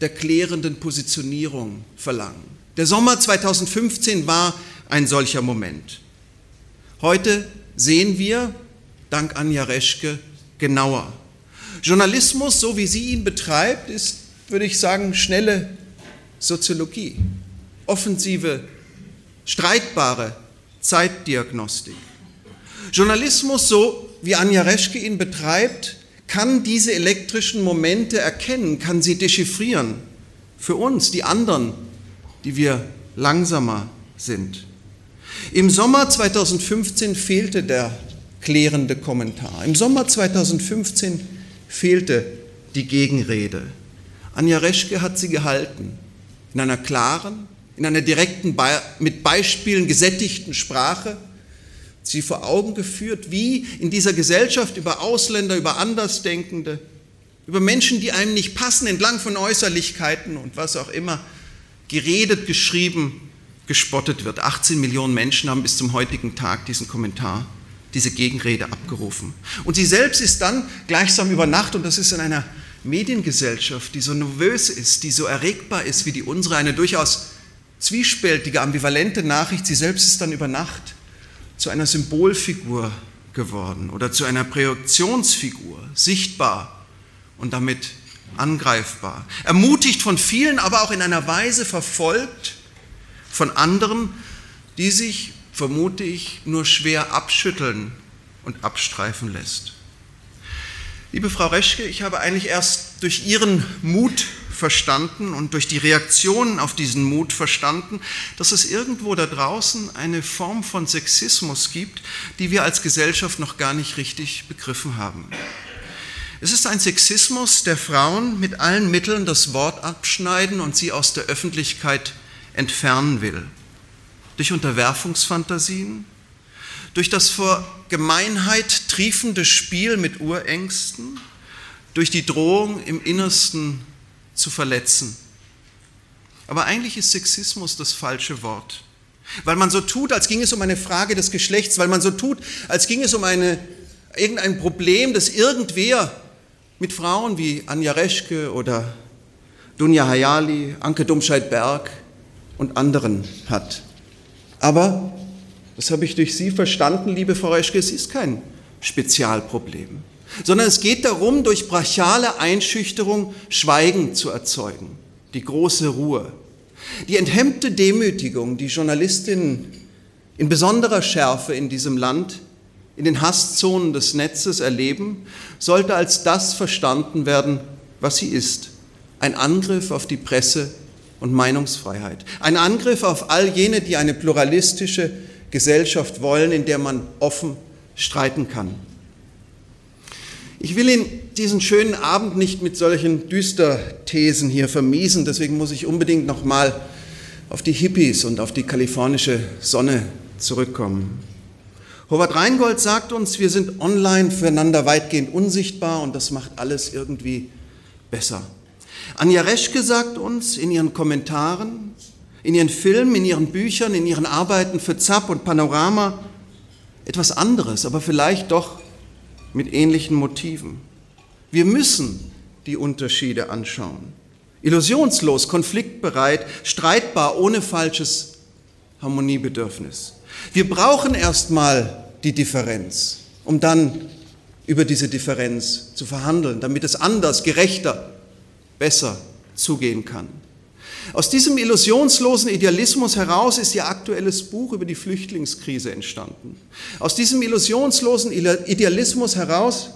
der klärenden Positionierung verlangen. Der Sommer 2015 war ein solcher Moment. Heute sehen wir, dank Anja Reschke genauer. Journalismus, so wie sie ihn betreibt, ist, würde ich sagen, schnelle Soziologie, offensive, streitbare Zeitdiagnostik. Journalismus, so wie Anja Reschke ihn betreibt, kann diese elektrischen Momente erkennen, kann sie dechiffrieren. Für uns, die anderen, die wir langsamer sind. Im Sommer 2015 fehlte der klärende Kommentar. Im Sommer 2015 fehlte die Gegenrede. Anja Reschke hat sie gehalten, in einer klaren, in einer direkten, mit Beispielen gesättigten Sprache, sie vor Augen geführt, wie in dieser Gesellschaft über Ausländer, über Andersdenkende, über Menschen, die einem nicht passen, entlang von Äußerlichkeiten und was auch immer, geredet, geschrieben, gespottet wird. 18 Millionen Menschen haben bis zum heutigen Tag diesen Kommentar diese Gegenrede abgerufen. Und sie selbst ist dann gleichsam über Nacht, und das ist in einer Mediengesellschaft, die so nervös ist, die so erregbar ist wie die unsere, eine durchaus zwiespältige, ambivalente Nachricht, sie selbst ist dann über Nacht zu einer Symbolfigur geworden oder zu einer Projektionsfigur, sichtbar und damit angreifbar. Ermutigt von vielen, aber auch in einer Weise verfolgt von anderen, die sich, vermute ich, nur schwer abschütteln und abstreifen lässt. Liebe Frau Reschke, ich habe eigentlich erst durch Ihren Mut verstanden und durch die Reaktionen auf diesen Mut verstanden, dass es irgendwo da draußen eine Form von Sexismus gibt, die wir als Gesellschaft noch gar nicht richtig begriffen haben. Es ist ein Sexismus, der Frauen mit allen Mitteln das Wort abschneiden und sie aus der Öffentlichkeit entfernen will. Durch Unterwerfungsfantasien, durch das vor Gemeinheit triefende Spiel mit Urängsten, durch die Drohung im Innersten zu verletzen. Aber eigentlich ist Sexismus das falsche Wort, weil man so tut, als ging es um eine Frage des Geschlechts, weil man so tut, als ging es um eine, irgendein Problem, das irgendwer mit Frauen wie Anja Reschke oder Dunja Hayali, Anke Domscheit-Berg und anderen hat. Aber, das habe ich durch Sie verstanden, liebe Frau Reschke, es ist kein Spezialproblem, sondern es geht darum, durch brachiale Einschüchterung Schweigen zu erzeugen, die große Ruhe, die enthemmte Demütigung, die Journalistinnen in besonderer Schärfe in diesem Land in den Hasszonen des Netzes erleben, sollte als das verstanden werden, was sie ist. Ein Angriff auf die Presse und Meinungsfreiheit. Ein Angriff auf all jene, die eine pluralistische Gesellschaft wollen, in der man offen streiten kann. Ich will Ihnen diesen schönen Abend nicht mit solchen Düsterthesen hier vermiesen, deswegen muss ich unbedingt nochmal auf die Hippies und auf die kalifornische Sonne zurückkommen. Howard Reingold sagt uns, wir sind online füreinander weitgehend unsichtbar und das macht alles irgendwie besser. Anja Reschke sagt uns in ihren Kommentaren, in ihren Filmen, in ihren Büchern, in ihren Arbeiten für Zapp und Panorama etwas anderes, aber vielleicht doch mit ähnlichen Motiven. Wir müssen die Unterschiede anschauen. Illusionslos, konfliktbereit, streitbar, ohne falsches Harmoniebedürfnis. Wir brauchen erstmal die Differenz, um dann über diese Differenz zu verhandeln, damit es anders, gerechter, besser zugehen kann. Aus diesem illusionslosen Idealismus heraus ist Ihr aktuelles Buch über die Flüchtlingskrise entstanden. Aus diesem illusionslosen Idealismus heraus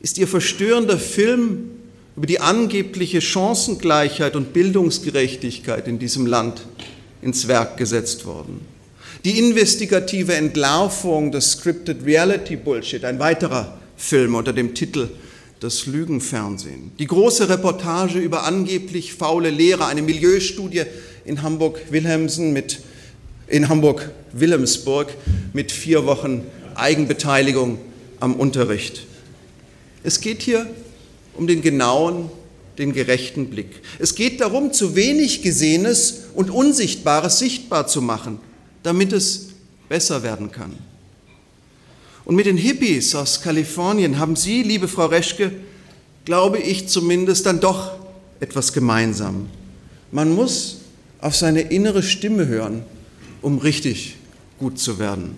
ist Ihr verstörender Film über die angebliche Chancengleichheit und Bildungsgerechtigkeit in diesem Land ins Werk gesetzt worden. Die investigative Entlarvung des Scripted Reality Bullshit, ein weiterer Film unter dem Titel Das Lügenfernsehen. Die große Reportage über angeblich faule Lehrer, eine Milieustudie in Hamburg-Wilhelmsen mit in Hamburg-Wilhelmsburg mit vier Wochen Eigenbeteiligung am Unterricht. Es geht hier um den genauen, den gerechten Blick. Es geht darum, zu wenig Gesehenes und Unsichtbares sichtbar zu machen – damit es besser werden kann. Und mit den Hippies aus Kalifornien haben Sie, liebe Frau Reschke, glaube ich zumindest, dann doch etwas gemeinsam. Man muss auf seine innere Stimme hören, um richtig gut zu werden.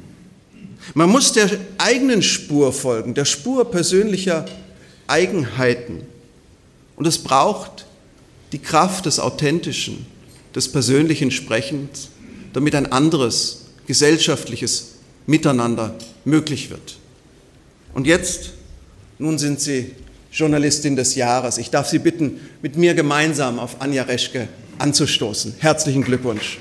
Man muss der eigenen Spur folgen, der Spur persönlicher Eigenheiten. Und es braucht die Kraft des Authentischen, des persönlichen Sprechens damit ein anderes gesellschaftliches Miteinander möglich wird. Und jetzt, nun sind Sie Journalistin des Jahres. Ich darf Sie bitten, mit mir gemeinsam auf Anja Reschke anzustoßen. Herzlichen Glückwunsch.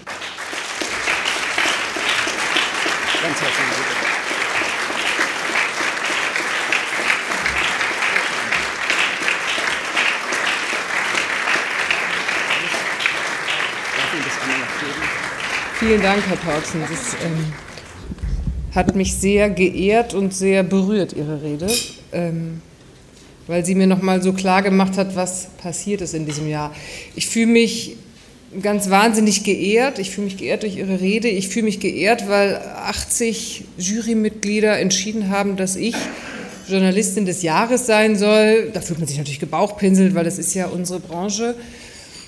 Ganz herzlichen Glückwunsch. Vielen Dank, Herr Pautzen. Das ähm, hat mich sehr geehrt und sehr berührt, Ihre Rede, ähm, weil sie mir noch mal so klar gemacht hat, was passiert ist in diesem Jahr. Ich fühle mich ganz wahnsinnig geehrt. Ich fühle mich geehrt durch Ihre Rede. Ich fühle mich geehrt, weil 80 Jurymitglieder entschieden haben, dass ich Journalistin des Jahres sein soll. Da fühlt man sich natürlich gebauchpinselt, weil das ist ja unsere Branche.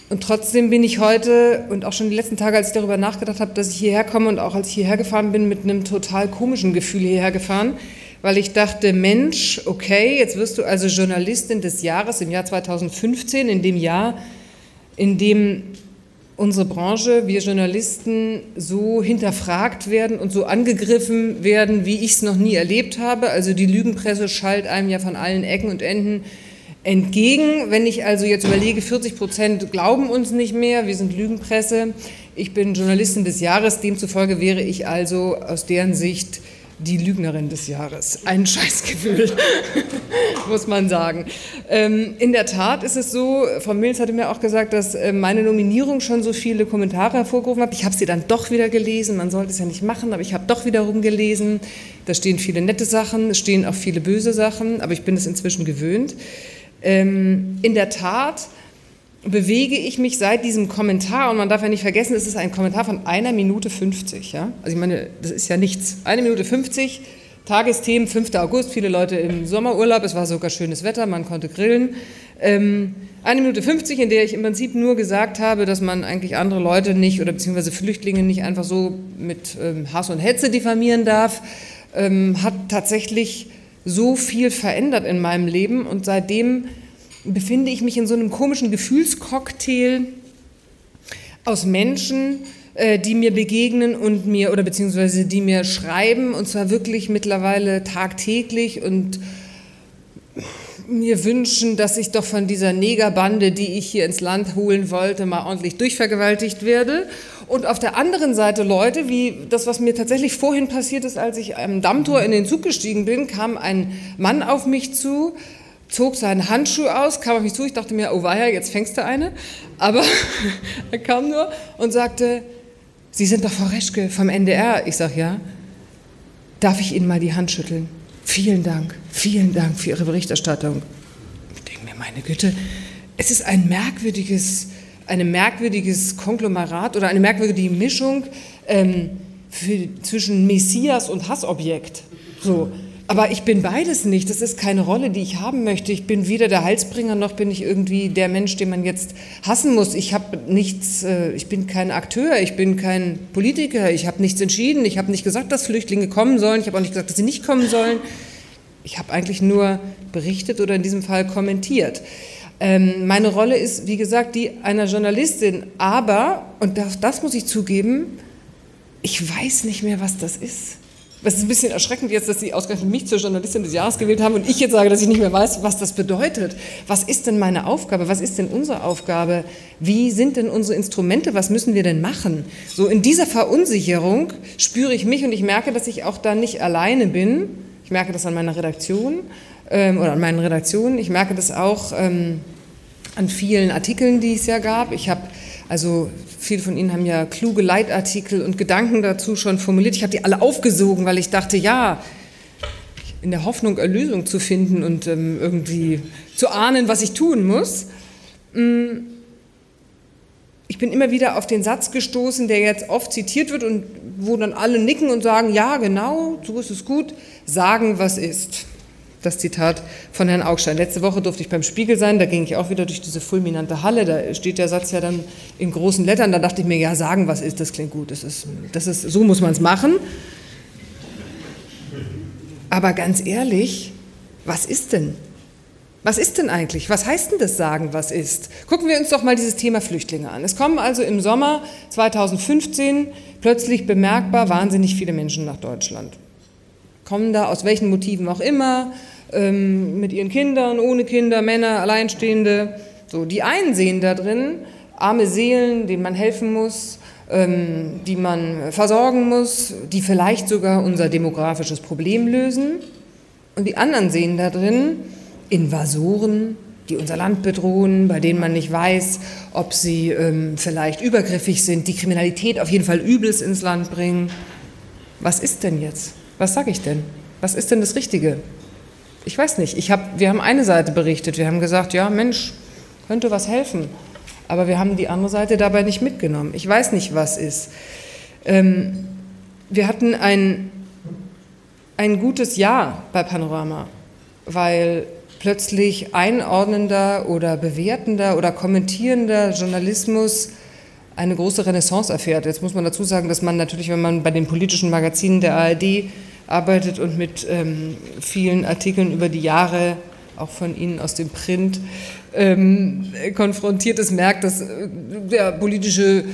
Und trotzdem bin ich heute und auch schon die letzten Tage, als ich darüber nachgedacht habe, dass ich hierher komme und auch als ich hierher gefahren bin, mit einem total komischen Gefühl hierher gefahren, weil ich dachte, Mensch, okay, jetzt wirst du also Journalistin des Jahres im Jahr 2015, in dem Jahr, in dem unsere Branche, wir Journalisten so hinterfragt werden und so angegriffen werden, wie ich es noch nie erlebt habe. Also die Lügenpresse schallt einem ja von allen Ecken und Enden entgegen. Wenn ich also jetzt überlege, 40 Prozent glauben uns nicht mehr, wir sind Lügenpresse. Ich bin Journalistin des Jahres, demzufolge wäre ich also aus deren Sicht die Lügnerin des Jahres. Ein Scheißgefühl, muss man sagen. Ähm, in der Tat ist es so, Frau Mills hatte mir auch gesagt, dass äh, meine Nominierung schon so viele Kommentare hervorgerufen hat. Ich habe sie dann doch wieder gelesen. Man sollte es ja nicht machen, aber ich habe doch wiederum gelesen. Da stehen viele nette Sachen, es stehen auch viele böse Sachen, aber ich bin es inzwischen gewöhnt. Ähm, in der Tat bewege ich mich seit diesem Kommentar, und man darf ja nicht vergessen, es ist ein Kommentar von einer Minute 50. Ja? Also ich meine, das ist ja nichts. Eine Minute 50, Tagesthemen, 5. August, viele Leute im Sommerurlaub, es war sogar schönes Wetter, man konnte grillen. Ähm, eine Minute 50, in der ich im Prinzip nur gesagt habe, dass man eigentlich andere Leute nicht oder beziehungsweise Flüchtlinge nicht einfach so mit ähm, Hass und Hetze diffamieren darf, ähm, hat tatsächlich so viel verändert in meinem Leben. Und seitdem befinde ich mich in so einem komischen Gefühlscocktail aus Menschen, äh, die mir begegnen und mir oder beziehungsweise die mir schreiben. Und zwar wirklich mittlerweile tagtäglich und mir wünschen, dass ich doch von dieser Negerbande, die ich hier ins Land holen wollte, mal ordentlich durchvergewaltigt werde. Und auf der anderen Seite Leute, wie das, was mir tatsächlich vorhin passiert ist, als ich am Dammtor in den Zug gestiegen bin, kam ein Mann auf mich zu, zog seinen Handschuh aus, kam auf mich zu. Ich dachte mir, oh weia, jetzt fängst du eine. Aber er kam nur und sagte, Sie sind doch Frau Reschke vom NDR. Ich sage, ja. Darf ich Ihnen mal die Hand schütteln? Vielen Dank, vielen Dank für Ihre Berichterstattung. Ich denke mir, meine Güte, es ist ein merkwürdiges, ein merkwürdiges Konglomerat oder eine merkwürdige Mischung ähm, für, zwischen Messias und Hassobjekt. So. Aber ich bin beides nicht. Das ist keine Rolle, die ich haben möchte. Ich bin weder der Heilsbringer noch bin ich irgendwie der Mensch, den man jetzt hassen muss. Ich habe nichts. Äh, ich bin kein Akteur. Ich bin kein Politiker. Ich habe nichts entschieden. Ich habe nicht gesagt, dass Flüchtlinge kommen sollen. Ich habe auch nicht gesagt, dass sie nicht kommen sollen. Ich habe eigentlich nur berichtet oder in diesem Fall kommentiert. Ähm, meine Rolle ist, wie gesagt, die einer Journalistin. Aber und das, das muss ich zugeben, ich weiß nicht mehr, was das ist. Es ist ein bisschen erschreckend jetzt, dass Sie ausgerechnet mich zur Journalistin des Jahres gewählt haben und ich jetzt sage, dass ich nicht mehr weiß, was das bedeutet. Was ist denn meine Aufgabe? Was ist denn unsere Aufgabe? Wie sind denn unsere Instrumente? Was müssen wir denn machen? So in dieser Verunsicherung spüre ich mich und ich merke, dass ich auch da nicht alleine bin. Ich merke das an meiner Redaktion ähm, oder an meinen Redaktionen. Ich merke das auch ähm, an vielen Artikeln, die es ja gab. Ich habe also viele von Ihnen haben ja kluge Leitartikel und Gedanken dazu schon formuliert. Ich habe die alle aufgesogen, weil ich dachte, ja, in der Hoffnung, Erlösung zu finden und ähm, irgendwie zu ahnen, was ich tun muss. Mm, ich bin immer wieder auf den Satz gestoßen, der jetzt oft zitiert wird und wo dann alle nicken und sagen, ja, genau, so ist es gut, sagen, was ist das Zitat von Herrn Augstein. Letzte Woche durfte ich beim Spiegel sein, da ging ich auch wieder durch diese fulminante Halle, da steht der Satz ja dann in großen Lettern, da dachte ich mir, ja, sagen, was ist, das klingt gut, das ist, das ist, so muss man es machen. Aber ganz ehrlich, was ist denn? Was ist denn eigentlich? Was heißt denn das sagen, was ist? Gucken wir uns doch mal dieses Thema Flüchtlinge an. Es kommen also im Sommer 2015 plötzlich bemerkbar wahnsinnig viele Menschen nach Deutschland. Kommen da aus welchen Motiven auch immer, ähm, mit ihren Kindern, ohne Kinder, Männer, Alleinstehende. So, die einen sehen da drin arme Seelen, denen man helfen muss, ähm, die man versorgen muss, die vielleicht sogar unser demografisches Problem lösen. Und die anderen sehen da drin Invasoren, die unser Land bedrohen, bei denen man nicht weiß, ob sie ähm, vielleicht übergriffig sind, die Kriminalität auf jeden Fall Übels ins Land bringen. Was ist denn jetzt? Was sage ich denn? Was ist denn das Richtige? Ich weiß nicht. Ich hab, wir haben eine Seite berichtet. Wir haben gesagt, ja, Mensch, könnte was helfen. Aber wir haben die andere Seite dabei nicht mitgenommen. Ich weiß nicht, was ist. Ähm, wir hatten ein, ein gutes Jahr bei Panorama, weil plötzlich einordnender oder bewertender oder kommentierender Journalismus eine große Renaissance erfährt. Jetzt muss man dazu sagen, dass man natürlich, wenn man bei den politischen Magazinen der ARD arbeitet und mit ähm, vielen Artikeln über die Jahre, auch von Ihnen aus dem Print, ähm, konfrontiert. Ist, merkt, dass äh, der politische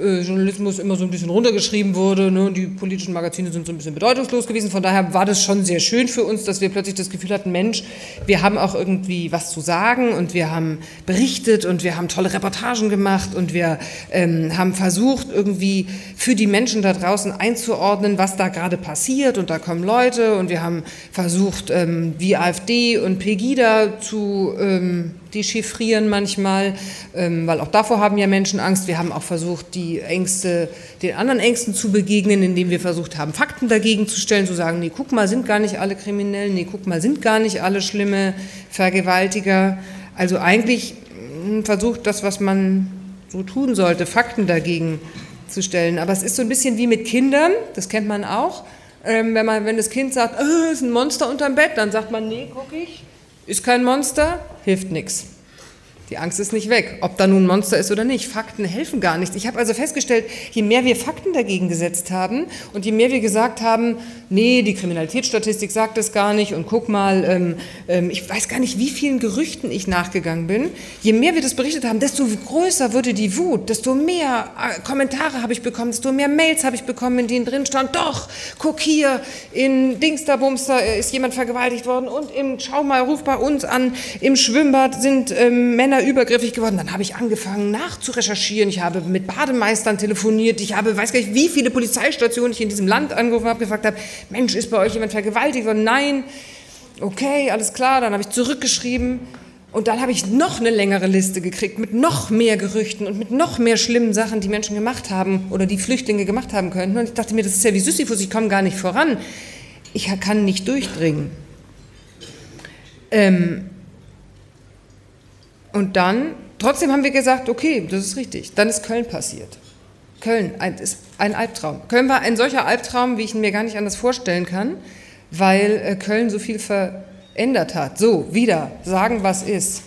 äh, Journalismus immer so ein bisschen runtergeschrieben wurde. Ne? Die politischen Magazine sind so ein bisschen bedeutungslos gewesen. Von daher war das schon sehr schön für uns, dass wir plötzlich das Gefühl hatten, Mensch, wir haben auch irgendwie was zu sagen und wir haben berichtet und wir haben tolle Reportagen gemacht und wir ähm, haben versucht, irgendwie für die Menschen da draußen einzuordnen, was da gerade passiert. Und da kommen Leute und wir haben versucht, ähm, wie AfD und Pegida zu ähm, dechiffrieren manchmal, ähm, weil auch davor haben ja Menschen Angst. Wir haben auch versucht, die Ängste, den anderen Ängsten zu begegnen, indem wir versucht haben, Fakten dagegen zu stellen, zu sagen, nee, guck mal, sind gar nicht alle Kriminellen, nee, guck mal, sind gar nicht alle schlimme Vergewaltiger. Also eigentlich hm, versucht das, was man so tun sollte, Fakten dagegen zu stellen. Aber es ist so ein bisschen wie mit Kindern, das kennt man auch. Ähm, wenn, man, wenn das Kind sagt, oh, ist ein Monster unterm Bett, dann sagt man, nee, guck ich, ist kein Monster, hilft nichts. Die Angst ist nicht weg, ob da nun ein Monster ist oder nicht. Fakten helfen gar nichts. Ich habe also festgestellt, je mehr wir Fakten dagegen gesetzt haben und je mehr wir gesagt haben, nee, die Kriminalitätsstatistik sagt das gar nicht und guck mal, ähm, ähm, ich weiß gar nicht, wie vielen Gerüchten ich nachgegangen bin, je mehr wir das berichtet haben, desto größer wurde die Wut, desto mehr äh, Kommentare habe ich bekommen, desto mehr Mails habe ich bekommen, in denen drin stand, doch, guck hier, in Dingsterbumster äh, ist jemand vergewaltigt worden und im, schau mal, ruf bei uns an, im Schwimmbad sind ähm, Männer übergriffig geworden. Dann habe ich angefangen nachzurecherchieren. Ich habe mit Bademeistern telefoniert. Ich habe, weiß gar nicht, wie viele Polizeistationen ich in diesem Land angerufen habe, gefragt habe, Mensch, ist bei euch jemand vergewaltigt worden? Nein. Okay, alles klar. Dann habe ich zurückgeschrieben. Und dann habe ich noch eine längere Liste gekriegt mit noch mehr Gerüchten und mit noch mehr schlimmen Sachen, die Menschen gemacht haben oder die Flüchtlinge gemacht haben könnten. Und ich dachte mir, das ist ja wie Sisyphus, ich komme gar nicht voran. Ich kann nicht durchdringen. Ähm, und dann, trotzdem haben wir gesagt, okay, das ist richtig. Dann ist Köln passiert. Köln ein, ist ein Albtraum. Köln war ein solcher Albtraum, wie ich ihn mir gar nicht anders vorstellen kann, weil äh, Köln so viel verändert hat. So, wieder, sagen, was ist.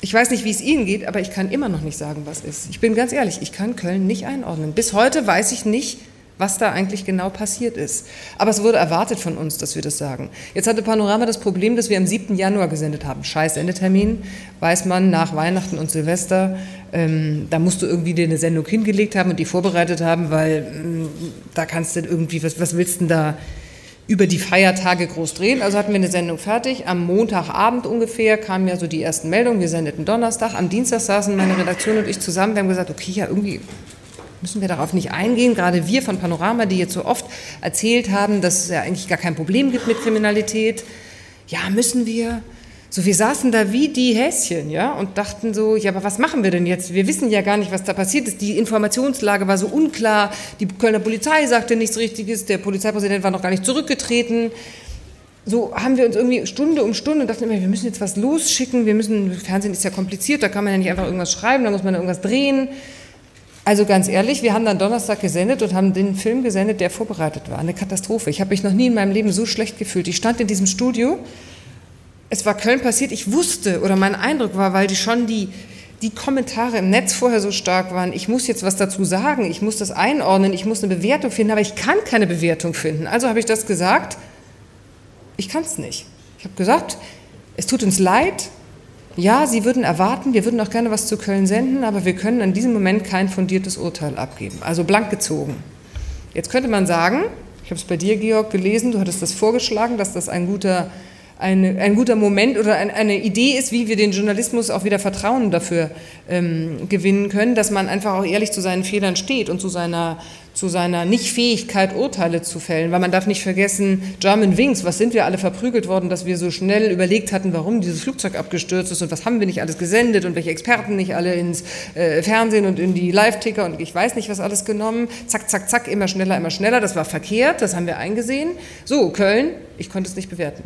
Ich weiß nicht, wie es Ihnen geht, aber ich kann immer noch nicht sagen, was ist. Ich bin ganz ehrlich, ich kann Köln nicht einordnen. Bis heute weiß ich nicht, was da eigentlich genau passiert ist. Aber es wurde erwartet von uns, dass wir das sagen. Jetzt hatte Panorama das Problem, dass wir am 7. Januar gesendet haben. Scheiß Sendetermin, weiß man, nach Weihnachten und Silvester. Ähm, da musst du irgendwie dir eine Sendung hingelegt haben und die vorbereitet haben, weil ähm, da kannst du irgendwie, was, was willst du denn da über die Feiertage groß drehen. Also hatten wir eine Sendung fertig. Am Montagabend ungefähr kamen ja so die ersten Meldungen. Wir sendeten Donnerstag. Am Dienstag saßen meine Redaktion und ich zusammen. Wir haben gesagt, okay, ja, irgendwie Müssen wir darauf nicht eingehen? Gerade wir von Panorama, die jetzt so oft erzählt haben, dass es ja eigentlich gar kein Problem gibt mit Kriminalität. Ja, müssen wir. So, wir saßen da wie die Häschen, ja, und dachten so, ja, aber was machen wir denn jetzt? Wir wissen ja gar nicht, was da passiert ist. Die Informationslage war so unklar. Die Kölner Polizei sagte nichts Richtiges. Der Polizeipräsident war noch gar nicht zurückgetreten. So haben wir uns irgendwie Stunde um Stunde dachten immer, wir müssen jetzt was losschicken. Wir müssen, Fernsehen ist ja kompliziert, da kann man ja nicht einfach irgendwas schreiben, da muss man irgendwas drehen. Also ganz ehrlich, wir haben dann Donnerstag gesendet und haben den Film gesendet, der vorbereitet war. Eine Katastrophe. Ich habe mich noch nie in meinem Leben so schlecht gefühlt. Ich stand in diesem Studio. Es war Köln passiert. Ich wusste oder mein Eindruck war, weil die schon die, die Kommentare im Netz vorher so stark waren, ich muss jetzt was dazu sagen, ich muss das einordnen, ich muss eine Bewertung finden, aber ich kann keine Bewertung finden. Also habe ich das gesagt, ich kann es nicht. Ich habe gesagt, es tut uns leid, ja, Sie würden erwarten, wir würden auch gerne was zu Köln senden, aber wir können in diesem Moment kein fundiertes Urteil abgeben. Also blank gezogen. Jetzt könnte man sagen, ich habe es bei dir, Georg, gelesen, du hattest das vorgeschlagen, dass das ein guter, eine, ein guter Moment oder ein, eine Idee ist, wie wir den Journalismus auch wieder Vertrauen dafür ähm, gewinnen können, dass man einfach auch ehrlich zu seinen Fehlern steht und zu seiner zu seiner Nichtfähigkeit, Urteile zu fällen. Weil man darf nicht vergessen, German Wings, was sind wir alle verprügelt worden, dass wir so schnell überlegt hatten, warum dieses Flugzeug abgestürzt ist und was haben wir nicht alles gesendet und welche Experten nicht alle ins äh, Fernsehen und in die Live-Ticker und ich weiß nicht was alles genommen. Zack, zack, zack, immer schneller, immer schneller. Das war verkehrt, das haben wir eingesehen. So, Köln, ich konnte es nicht bewerten.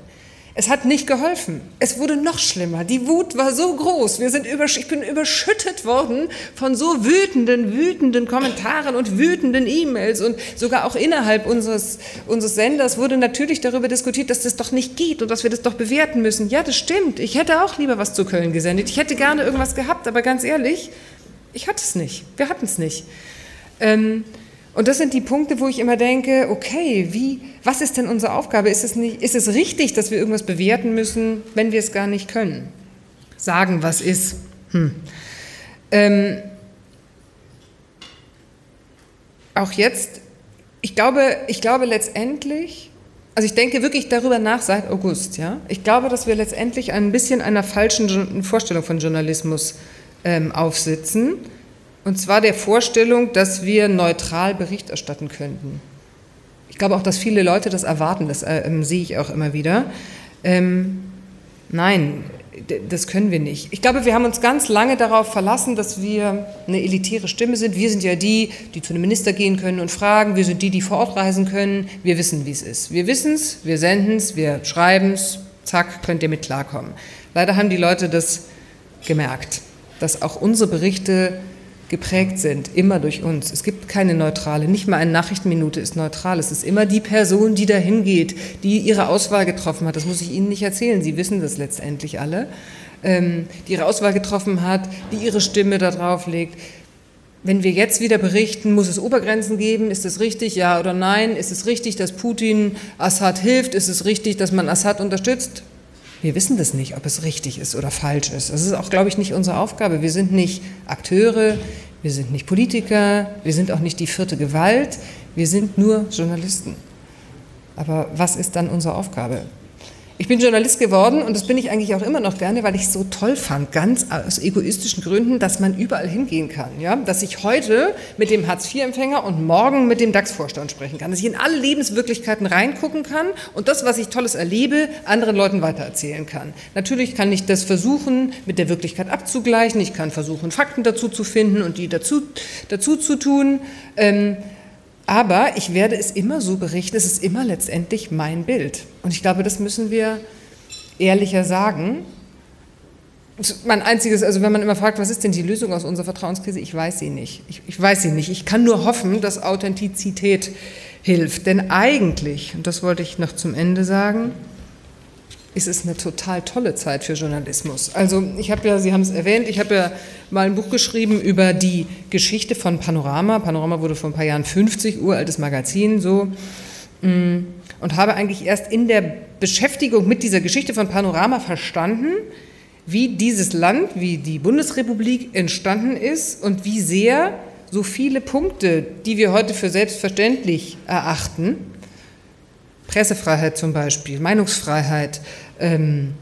Es hat nicht geholfen. Es wurde noch schlimmer. Die Wut war so groß. Wir sind ich bin überschüttet worden von so wütenden, wütenden Kommentaren und wütenden E-Mails. Und sogar auch innerhalb unseres, unseres Senders wurde natürlich darüber diskutiert, dass das doch nicht geht und dass wir das doch bewerten müssen. Ja, das stimmt. Ich hätte auch lieber was zu Köln gesendet. Ich hätte gerne irgendwas gehabt, aber ganz ehrlich, ich hatte es nicht. Wir hatten es nicht. Ähm, Und das sind die Punkte, wo ich immer denke, okay, wie, was ist denn unsere Aufgabe? Ist es, nicht, ist es richtig, dass wir irgendwas bewerten müssen, wenn wir es gar nicht können? Sagen, was ist. Hm. Ähm, auch jetzt, ich glaube, ich glaube letztendlich, also ich denke wirklich darüber nach seit August, ja. Ich glaube, dass wir letztendlich ein bisschen einer falschen Vorstellung von Journalismus ähm, aufsitzen und zwar der Vorstellung, dass wir neutral Bericht erstatten könnten. Ich glaube auch, dass viele Leute das erwarten, das äh, sehe ich auch immer wieder. Ähm, nein, das können wir nicht. Ich glaube, wir haben uns ganz lange darauf verlassen, dass wir eine elitäre Stimme sind. Wir sind ja die, die zu einem Minister gehen können und fragen. Wir sind die, die vor Ort reisen können. Wir wissen, wie es ist. Wir wissen es, wir senden es, wir schreiben es. Zack, könnt ihr mit klarkommen. Leider haben die Leute das gemerkt, dass auch unsere Berichte geprägt sind, immer durch uns. Es gibt keine neutrale, nicht mal eine Nachrichtenminute ist neutral. Es ist immer die Person, die dahin geht, die ihre Auswahl getroffen hat. Das muss ich Ihnen nicht erzählen, Sie wissen das letztendlich alle. Ähm, die ihre Auswahl getroffen hat, die ihre Stimme da drauf legt. Wenn wir jetzt wieder berichten, muss es Obergrenzen geben? Ist es richtig, ja oder nein? Ist es richtig, dass Putin Assad hilft? Ist es richtig, dass man Assad unterstützt? Wir wissen das nicht, ob es richtig ist oder falsch ist. Das ist auch, glaube ich, nicht unsere Aufgabe. Wir sind nicht Akteure, wir sind nicht Politiker, wir sind auch nicht die vierte Gewalt, wir sind nur Journalisten. Aber was ist dann unsere Aufgabe? Ich bin Journalist geworden und das bin ich eigentlich auch immer noch gerne, weil ich es so toll fand, ganz aus egoistischen Gründen, dass man überall hingehen kann. Ja? Dass ich heute mit dem Hartz-IV-Empfänger und morgen mit dem DAX-Vorstand sprechen kann. Dass ich in alle Lebenswirklichkeiten reingucken kann und das, was ich Tolles erlebe, anderen Leuten weitererzählen kann. Natürlich kann ich das versuchen, mit der Wirklichkeit abzugleichen. Ich kann versuchen, Fakten dazu zu finden und die dazu, dazu zu tun. Ähm, aber ich werde es immer so berichten, es ist immer letztendlich mein Bild. Und ich glaube, das müssen wir ehrlicher sagen. Mein einziges, also wenn man immer fragt, was ist denn die Lösung aus unserer Vertrauenskrise, ich weiß sie nicht. Ich, ich weiß sie nicht. Ich kann nur hoffen, dass Authentizität hilft. Denn eigentlich, und das wollte ich noch zum Ende sagen, ist es eine total tolle Zeit für Journalismus. Also ich habe ja, Sie haben es erwähnt, ich habe ja mal ein Buch geschrieben über die Geschichte von Panorama. Panorama wurde vor ein paar Jahren 50, uraltes Magazin, so. Mm, und habe eigentlich erst in der Beschäftigung mit dieser Geschichte von Panorama verstanden, wie dieses Land, wie die Bundesrepublik entstanden ist und wie sehr so viele Punkte, die wir heute für selbstverständlich erachten, Pressefreiheit zum Beispiel, Meinungsfreiheit, ähm,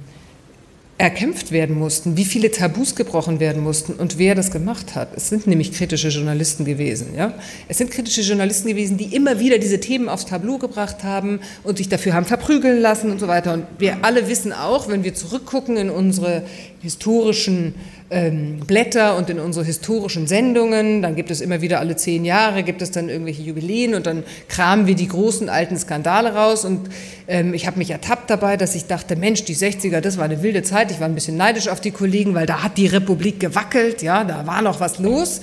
erkämpft werden mussten, wie viele Tabus gebrochen werden mussten und wer das gemacht hat. Es sind nämlich kritische Journalisten gewesen. Ja? Es sind kritische Journalisten gewesen, die immer wieder diese Themen aufs Tableau gebracht haben und sich dafür haben verprügeln lassen und so weiter. Und wir alle wissen auch, wenn wir zurückgucken in unsere historischen ähm, Blätter und in unsere historischen Sendungen. Dann gibt es immer wieder alle zehn Jahre, gibt es dann irgendwelche Jubiläen und dann kramen wir die großen alten Skandale raus. Und ähm, ich habe mich ertappt dabei, dass ich dachte, Mensch, die 60er, das war eine wilde Zeit. Ich war ein bisschen neidisch auf die Kollegen, weil da hat die Republik gewackelt, ja, da war noch was los.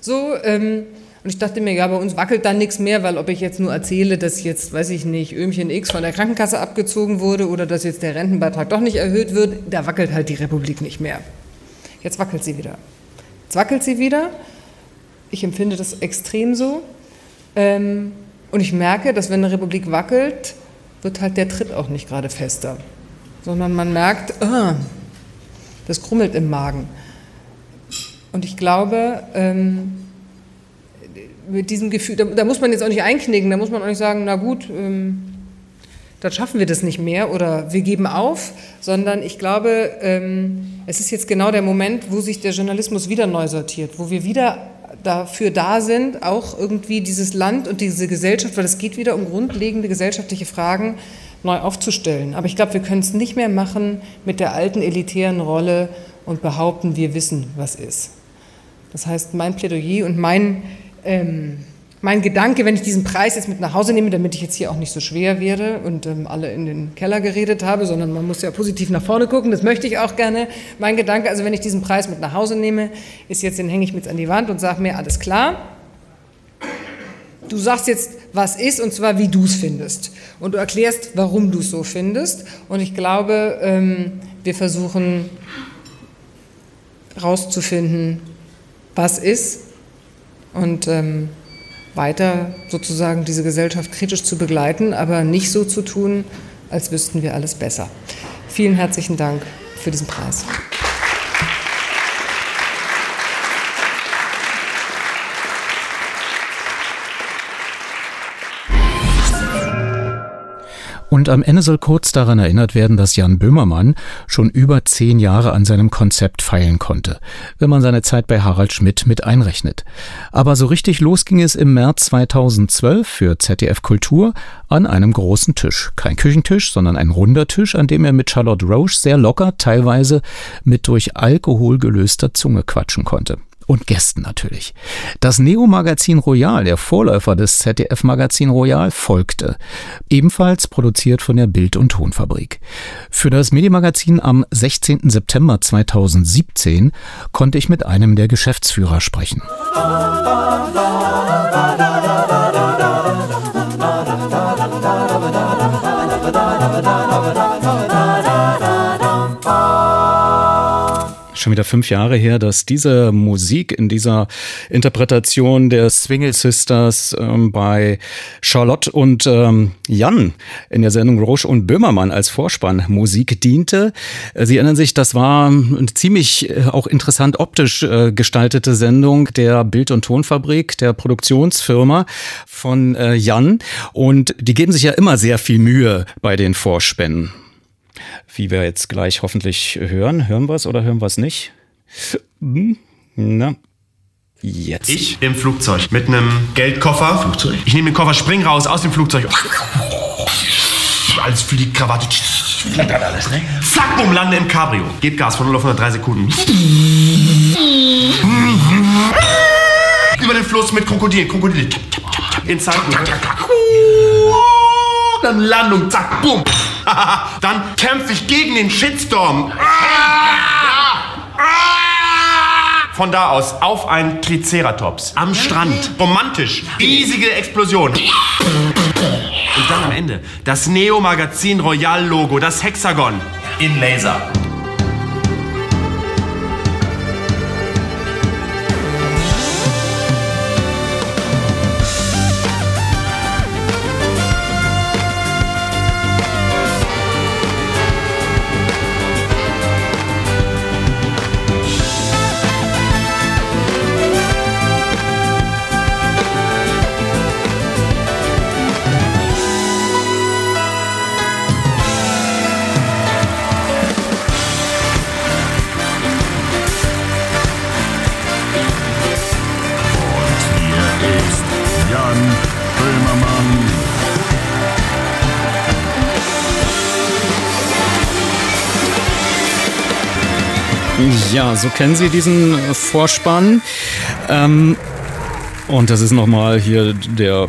So, ähm, und ich dachte mir, ja, bei uns wackelt dann nichts mehr, weil ob ich jetzt nur erzähle, dass jetzt, weiß ich nicht, Öhmchen X von der Krankenkasse abgezogen wurde oder dass jetzt der Rentenbeitrag doch nicht erhöht wird, da wackelt halt die Republik nicht mehr. Jetzt wackelt sie wieder. Jetzt wackelt sie wieder. Ich empfinde das extrem so. Ähm, und ich merke, dass wenn eine Republik wackelt, wird halt der Tritt auch nicht gerade fester, sondern man merkt, ah, das krummelt im Magen. Und ich glaube, ähm, mit diesem Gefühl, da, da, muss man jetzt auch nicht einknicken, da muss man auch nicht sagen, na gut, ähm, dann schaffen wir das nicht mehr oder wir geben auf, sondern ich glaube, ähm, es ist jetzt genau der Moment, wo sich der Journalismus wieder neu sortiert, wo wir wieder dafür da sind, auch irgendwie dieses Land und diese Gesellschaft, weil es geht wieder um grundlegende gesellschaftliche Fragen, neu aufzustellen. Aber ich glaube, wir können es nicht mehr machen mit der alten elitären Rolle und behaupten, wir wissen, was ist. Das heißt, mein Plädoyer und mein ähm, mein Gedanke, wenn ich diesen Preis jetzt mit nach Hause nehme, damit ich jetzt hier auch nicht so schwer werde und ähm, alle in den Keller geredet habe, sondern man muss ja positiv nach vorne gucken, das möchte ich auch gerne. Mein Gedanke, also wenn ich diesen Preis mit nach Hause nehme, ist jetzt, den hänge ich mit an die Wand und sage mir, alles klar, du sagst jetzt, was ist und zwar, wie du es findest. Und du erklärst, warum du es so findest. Und ich glaube, ähm, wir versuchen rauszufinden, was ist und ähm, weiter sozusagen diese Gesellschaft kritisch zu begleiten, aber nicht so zu tun, als wüssten wir alles besser. Vielen herzlichen Dank für diesen Preis. Und am Ende soll kurz daran erinnert werden, dass Jan Böhmermann schon über zehn Jahre an seinem Konzept feilen konnte, wenn man seine Zeit bei Harald Schmidt mit einrechnet. Aber so richtig los ging es im März 2012 für ZDF Kultur an einem großen Tisch. Kein Küchentisch, sondern ein runder Tisch, an dem er mit Charlotte Roche sehr locker, teilweise mit durch Alkohol gelöster Zunge quatschen konnte und Gästen natürlich. Das Neo-Magazin Royal, der Vorläufer des ZDF-Magazin Royal, folgte. Ebenfalls produziert von der Bild- und Tonfabrik. Für das Medienmagazin am 16. September 2017 konnte ich mit einem der Geschäftsführer sprechen. Schon wieder fünf Jahre her, dass diese Musik in dieser Interpretation der Swingle Sisters ähm, bei Charlotte und ähm, Jan in der Sendung Roche und Böhmermann als Vorspann Musik diente. Sie erinnern sich, das war eine ziemlich äh, auch interessant optisch äh, gestaltete Sendung der Bild- und Tonfabrik, der Produktionsfirma von äh, Jan. Und die geben sich ja immer sehr viel Mühe bei den Vorspänen wie wir jetzt gleich hoffentlich hören. Hören wir es oder hören wir es nicht? Hm, na, jetzt. Ich im Flugzeug mit einem Geldkoffer. Flugzeug? Ich nehme den Koffer, spring raus aus dem Flugzeug. Alles für die Krawatte. Flattert alles, ne? Flack, bumm, lande im Cabrio. Geht Gas von 0 auf 103 Sekunden. Über den Fluss mit Krokodilen. Krokodil. In Zeitlupe. Dann Landung, zack, bumm. Dann kämpfe ich gegen den Shitstorm. Von da aus auf ein Triceratops am Strand. Romantisch. Riesige Explosion. Und dann am Ende das Neo Magazin Royal Logo, das Hexagon in Laser. So kennen Sie diesen Vorspann. Ähm, und das ist nochmal hier der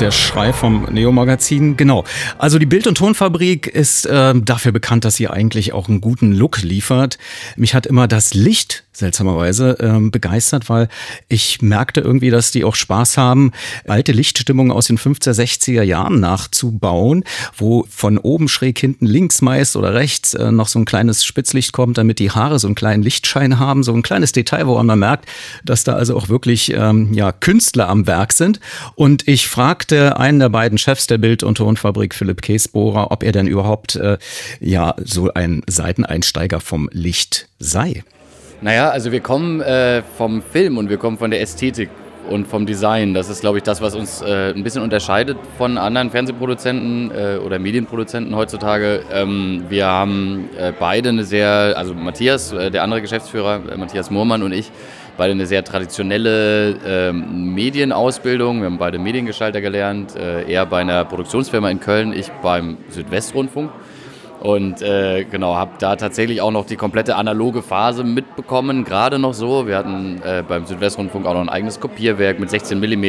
der Schrei vom Neo-Magazin. Genau. Also die Bild- und Tonfabrik ist äh, dafür bekannt, dass sie eigentlich auch einen guten Look liefert. Mich hat immer das Licht seltsamerweise ähm, begeistert, weil ich merkte irgendwie, dass die auch Spaß haben, alte Lichtstimmungen aus den 50er, 60er Jahren nachzubauen, wo von oben schräg hinten links meist oder rechts äh, noch so ein kleines Spitzlicht kommt, damit die Haare so einen kleinen Lichtschein haben, so ein kleines Detail, woran man merkt, dass da also auch wirklich ähm, ja, Künstler am Werk sind. Und ich fragte einen der beiden Chefs der Bild- und Tonfabrik, Philipp Käsbohrer, ob er denn überhaupt äh, ja so ein Seiteneinsteiger vom Licht sei. Naja, also wir kommen äh, vom Film und wir kommen von der Ästhetik und vom Design. Das ist, glaube ich, das, was uns äh, ein bisschen unterscheidet von anderen Fernsehproduzenten äh, oder Medienproduzenten heutzutage. Ähm, wir haben äh, beide eine sehr, also Matthias, äh, der andere Geschäftsführer, äh, Matthias Moormann und ich, beide eine sehr traditionelle ähm, Medienausbildung. Wir haben beide Mediengestalter gelernt. Äh, er bei einer Produktionsfirma in Köln, ich beim Südwestrundfunk. Und äh, genau, habe da tatsächlich auch noch die komplette analoge Phase mitbekommen, gerade noch so. Wir hatten äh, beim Südwestrundfunk auch noch ein eigenes Kopierwerk mit 16 mm.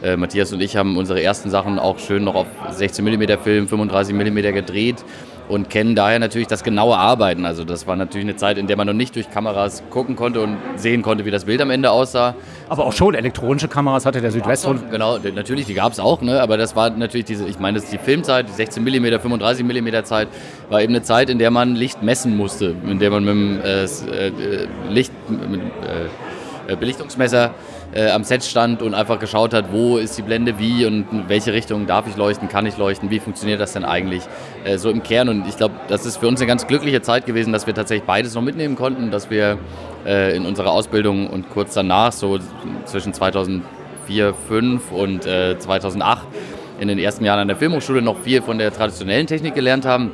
Äh, Matthias und ich haben unsere ersten Sachen auch schön noch auf 16 mm Film, 35 mm gedreht und kennen daher natürlich das genaue Arbeiten. Also das war natürlich eine Zeit, in der man noch nicht durch Kameras gucken konnte und sehen konnte, wie das Bild am Ende aussah. Aber auch schon elektronische Kameras hatte der Südwestrundfunk. Genau, natürlich, die gab es auch, ne? aber das war natürlich diese, ich meine, das ist die Filmzeit, die 16 mm, 35 mm Zeit, war eben eine Zeit, in der man Licht messen musste, in der man mit dem äh, äh Licht, mit, äh, Belichtungsmesser äh, am Set stand und einfach geschaut hat, wo ist die Blende wie und in welche Richtung darf ich leuchten, kann ich leuchten, wie funktioniert das denn eigentlich äh, so im Kern. Und ich glaube, das ist für uns eine ganz glückliche Zeit gewesen, dass wir tatsächlich beides noch mitnehmen konnten, dass wir äh, in unserer Ausbildung und kurz danach, so zwischen 2004, 2005 und 2008, äh, in den ersten Jahren an der Filmhochschule noch viel von der traditionellen Technik gelernt haben,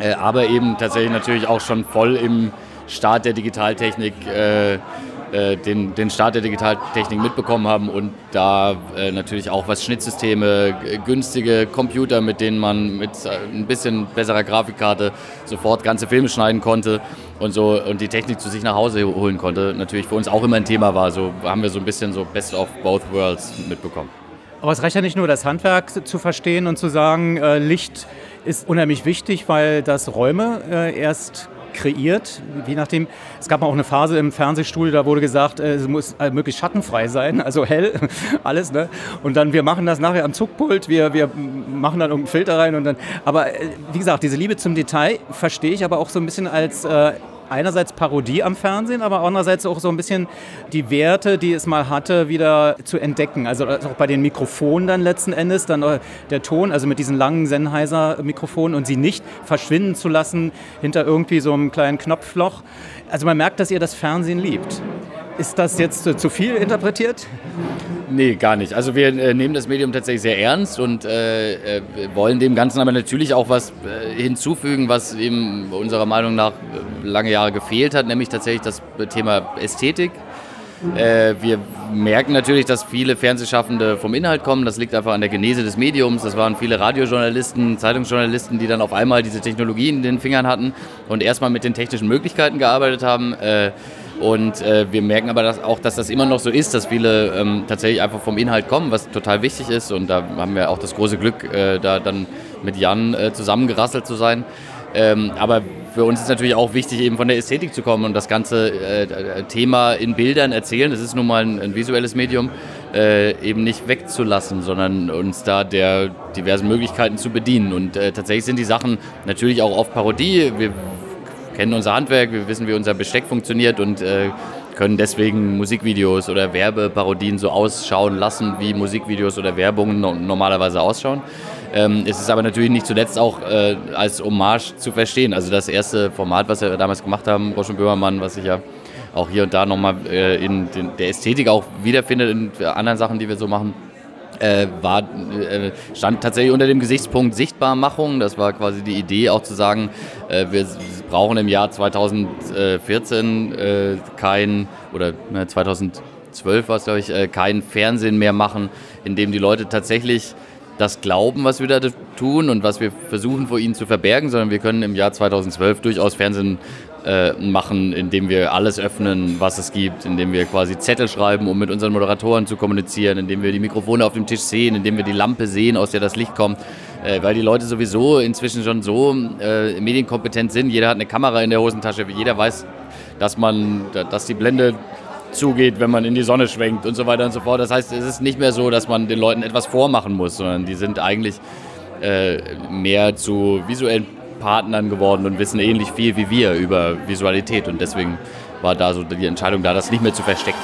äh, aber eben tatsächlich natürlich auch schon voll im Start der Digitaltechnik äh, äh, den, den Start der Digitaltechnik mitbekommen haben und da äh, natürlich auch was Schnittsysteme, günstige Computer, mit denen man mit äh, ein bisschen besserer Grafikkarte sofort ganze Filme schneiden konnte und so und die Technik zu sich nach Hause holen konnte, natürlich für uns auch immer ein Thema war. So haben wir so ein bisschen so Best of Both Worlds mitbekommen. Aber es reicht ja nicht nur, das Handwerk zu verstehen und zu sagen, äh, Licht ist unheimlich wichtig, weil das Räume erst kreiert. Je nachdem, es gab auch eine Phase im Fernsehstudio, da wurde gesagt, äh, es muss äh, möglichst schattenfrei sein, also hell, alles. Ne? Und dann, wir machen das nachher am Zuckpult, wir, wir machen dann irgendeinen Filter rein und dann. Aber äh, wie gesagt, diese Liebe zum Detail verstehe ich aber auch so ein bisschen als äh, einerseits Parodie am Fernsehen, aber andererseits auch so ein bisschen die Werte, die es mal hatte, wieder zu entdecken. Also auch bei den Mikrofonen dann letzten Endes, dann der Ton, also mit diesen langen Sennheiser-Mikrofonen und sie nicht verschwinden zu lassen hinter irgendwie so einem kleinen Knopfloch. Also man merkt, dass ihr das Fernsehen liebt. Ist das jetzt zu viel interpretiert? Nee, gar nicht. Also wir äh, nehmen das Medium tatsächlich sehr ernst und äh, äh wollen dem Ganzen aber natürlich auch was äh, hinzufügen, was eben unserer Meinung nach lange Jahre gefehlt hat, nämlich tatsächlich das Thema Ästhetik. wir merken natürlich, dass viele Fernsehschaffende vom Inhalt kommen. Das liegt einfach an der Genese des Mediums. Das waren viele Radiojournalisten, Zeitungsjournalisten, die dann auf einmal diese Technologie in den Fingern hatten und erstmal mit den technischen Möglichkeiten gearbeitet haben. Und äh, wir merken aber dass auch, dass das immer noch so ist, dass viele ähm, tatsächlich einfach vom Inhalt kommen, was total wichtig ist. Und da haben wir auch das große Glück, äh, da dann mit Jan äh, zusammengerasselt zu sein. Ähm, aber für uns ist natürlich auch wichtig, eben von der Ästhetik zu kommen und das ganze äh, Thema in Bildern erzählen. Das ist nun mal ein, ein visuelles Medium, äh, eben nicht wegzulassen, sondern uns da der diversen Möglichkeiten zu bedienen. Und äh, tatsächlich sind die Sachen natürlich auch oft Parodie. Wir kennen unser Handwerk, wir wissen, wie unser Besteck funktioniert und äh, können deswegen Musikvideos oder Werbeparodien so ausschauen lassen, wie Musikvideos oder Werbungen normalerweise ausschauen. Ähm, es ist aber natürlich nicht zuletzt auch äh, als Hommage zu verstehen. Also das erste Format, was wir damals gemacht haben, Bosch und Böhmermann, was ich ja auch hier und da nochmal äh, in den, der Ästhetik auch wiederfindet in anderen Sachen, die wir so machen, äh, war, äh, stand tatsächlich unter dem Gesichtspunkt Sichtbarmachung. Das war quasi die Idee, auch zu sagen, äh, wir brauchen im Jahr 2014 äh, kein, oder ne, 2012 war es, glaube ich, äh, kein Fernsehen mehr machen, in dem die Leute tatsächlich das glauben, was wir da tun und was wir versuchen vor ihnen zu verbergen, sondern wir können im Jahr 2012 durchaus Fernsehen äh, machen, indem wir alles öffnen, was es gibt, indem wir quasi Zettel schreiben, um mit unseren Moderatoren zu kommunizieren, indem wir die Mikrofone auf dem Tisch sehen, indem wir die Lampe sehen, aus der das Licht kommt, äh, weil die Leute sowieso inzwischen schon so äh, medienkompetent sind. Jeder hat eine Kamera in der Hosentasche, jeder weiß, dass man, dass die Blende zugeht, wenn man in die Sonne schwenkt und so weiter und so fort. Das heißt, es ist nicht mehr so, dass man den Leuten etwas vormachen muss, sondern die sind eigentlich äh, mehr zu visuellen Partnern geworden und wissen ähnlich viel wie wir über Visualität. Und deswegen war da so die Entscheidung da, das nicht mehr zu verstecken.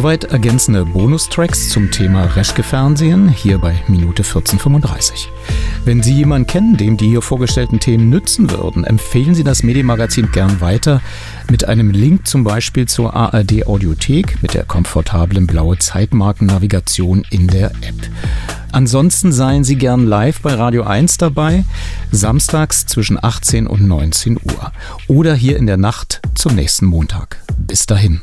Soweit ergänzende Bonustracks zum Thema Reschke-Fernsehen hier bei Minute 1435. Wenn Sie jemanden kennen, dem die hier vorgestellten Themen nützen würden, empfehlen Sie das Medienmagazin gern weiter mit einem Link zum Beispiel zur ARD Audiothek mit der komfortablen blaue Zeitmarkennavigation in der App. Ansonsten seien Sie gern live bei Radio 1 dabei, samstags zwischen 18 und 19 Uhr oder hier in der Nacht zum nächsten Montag. Bis dahin.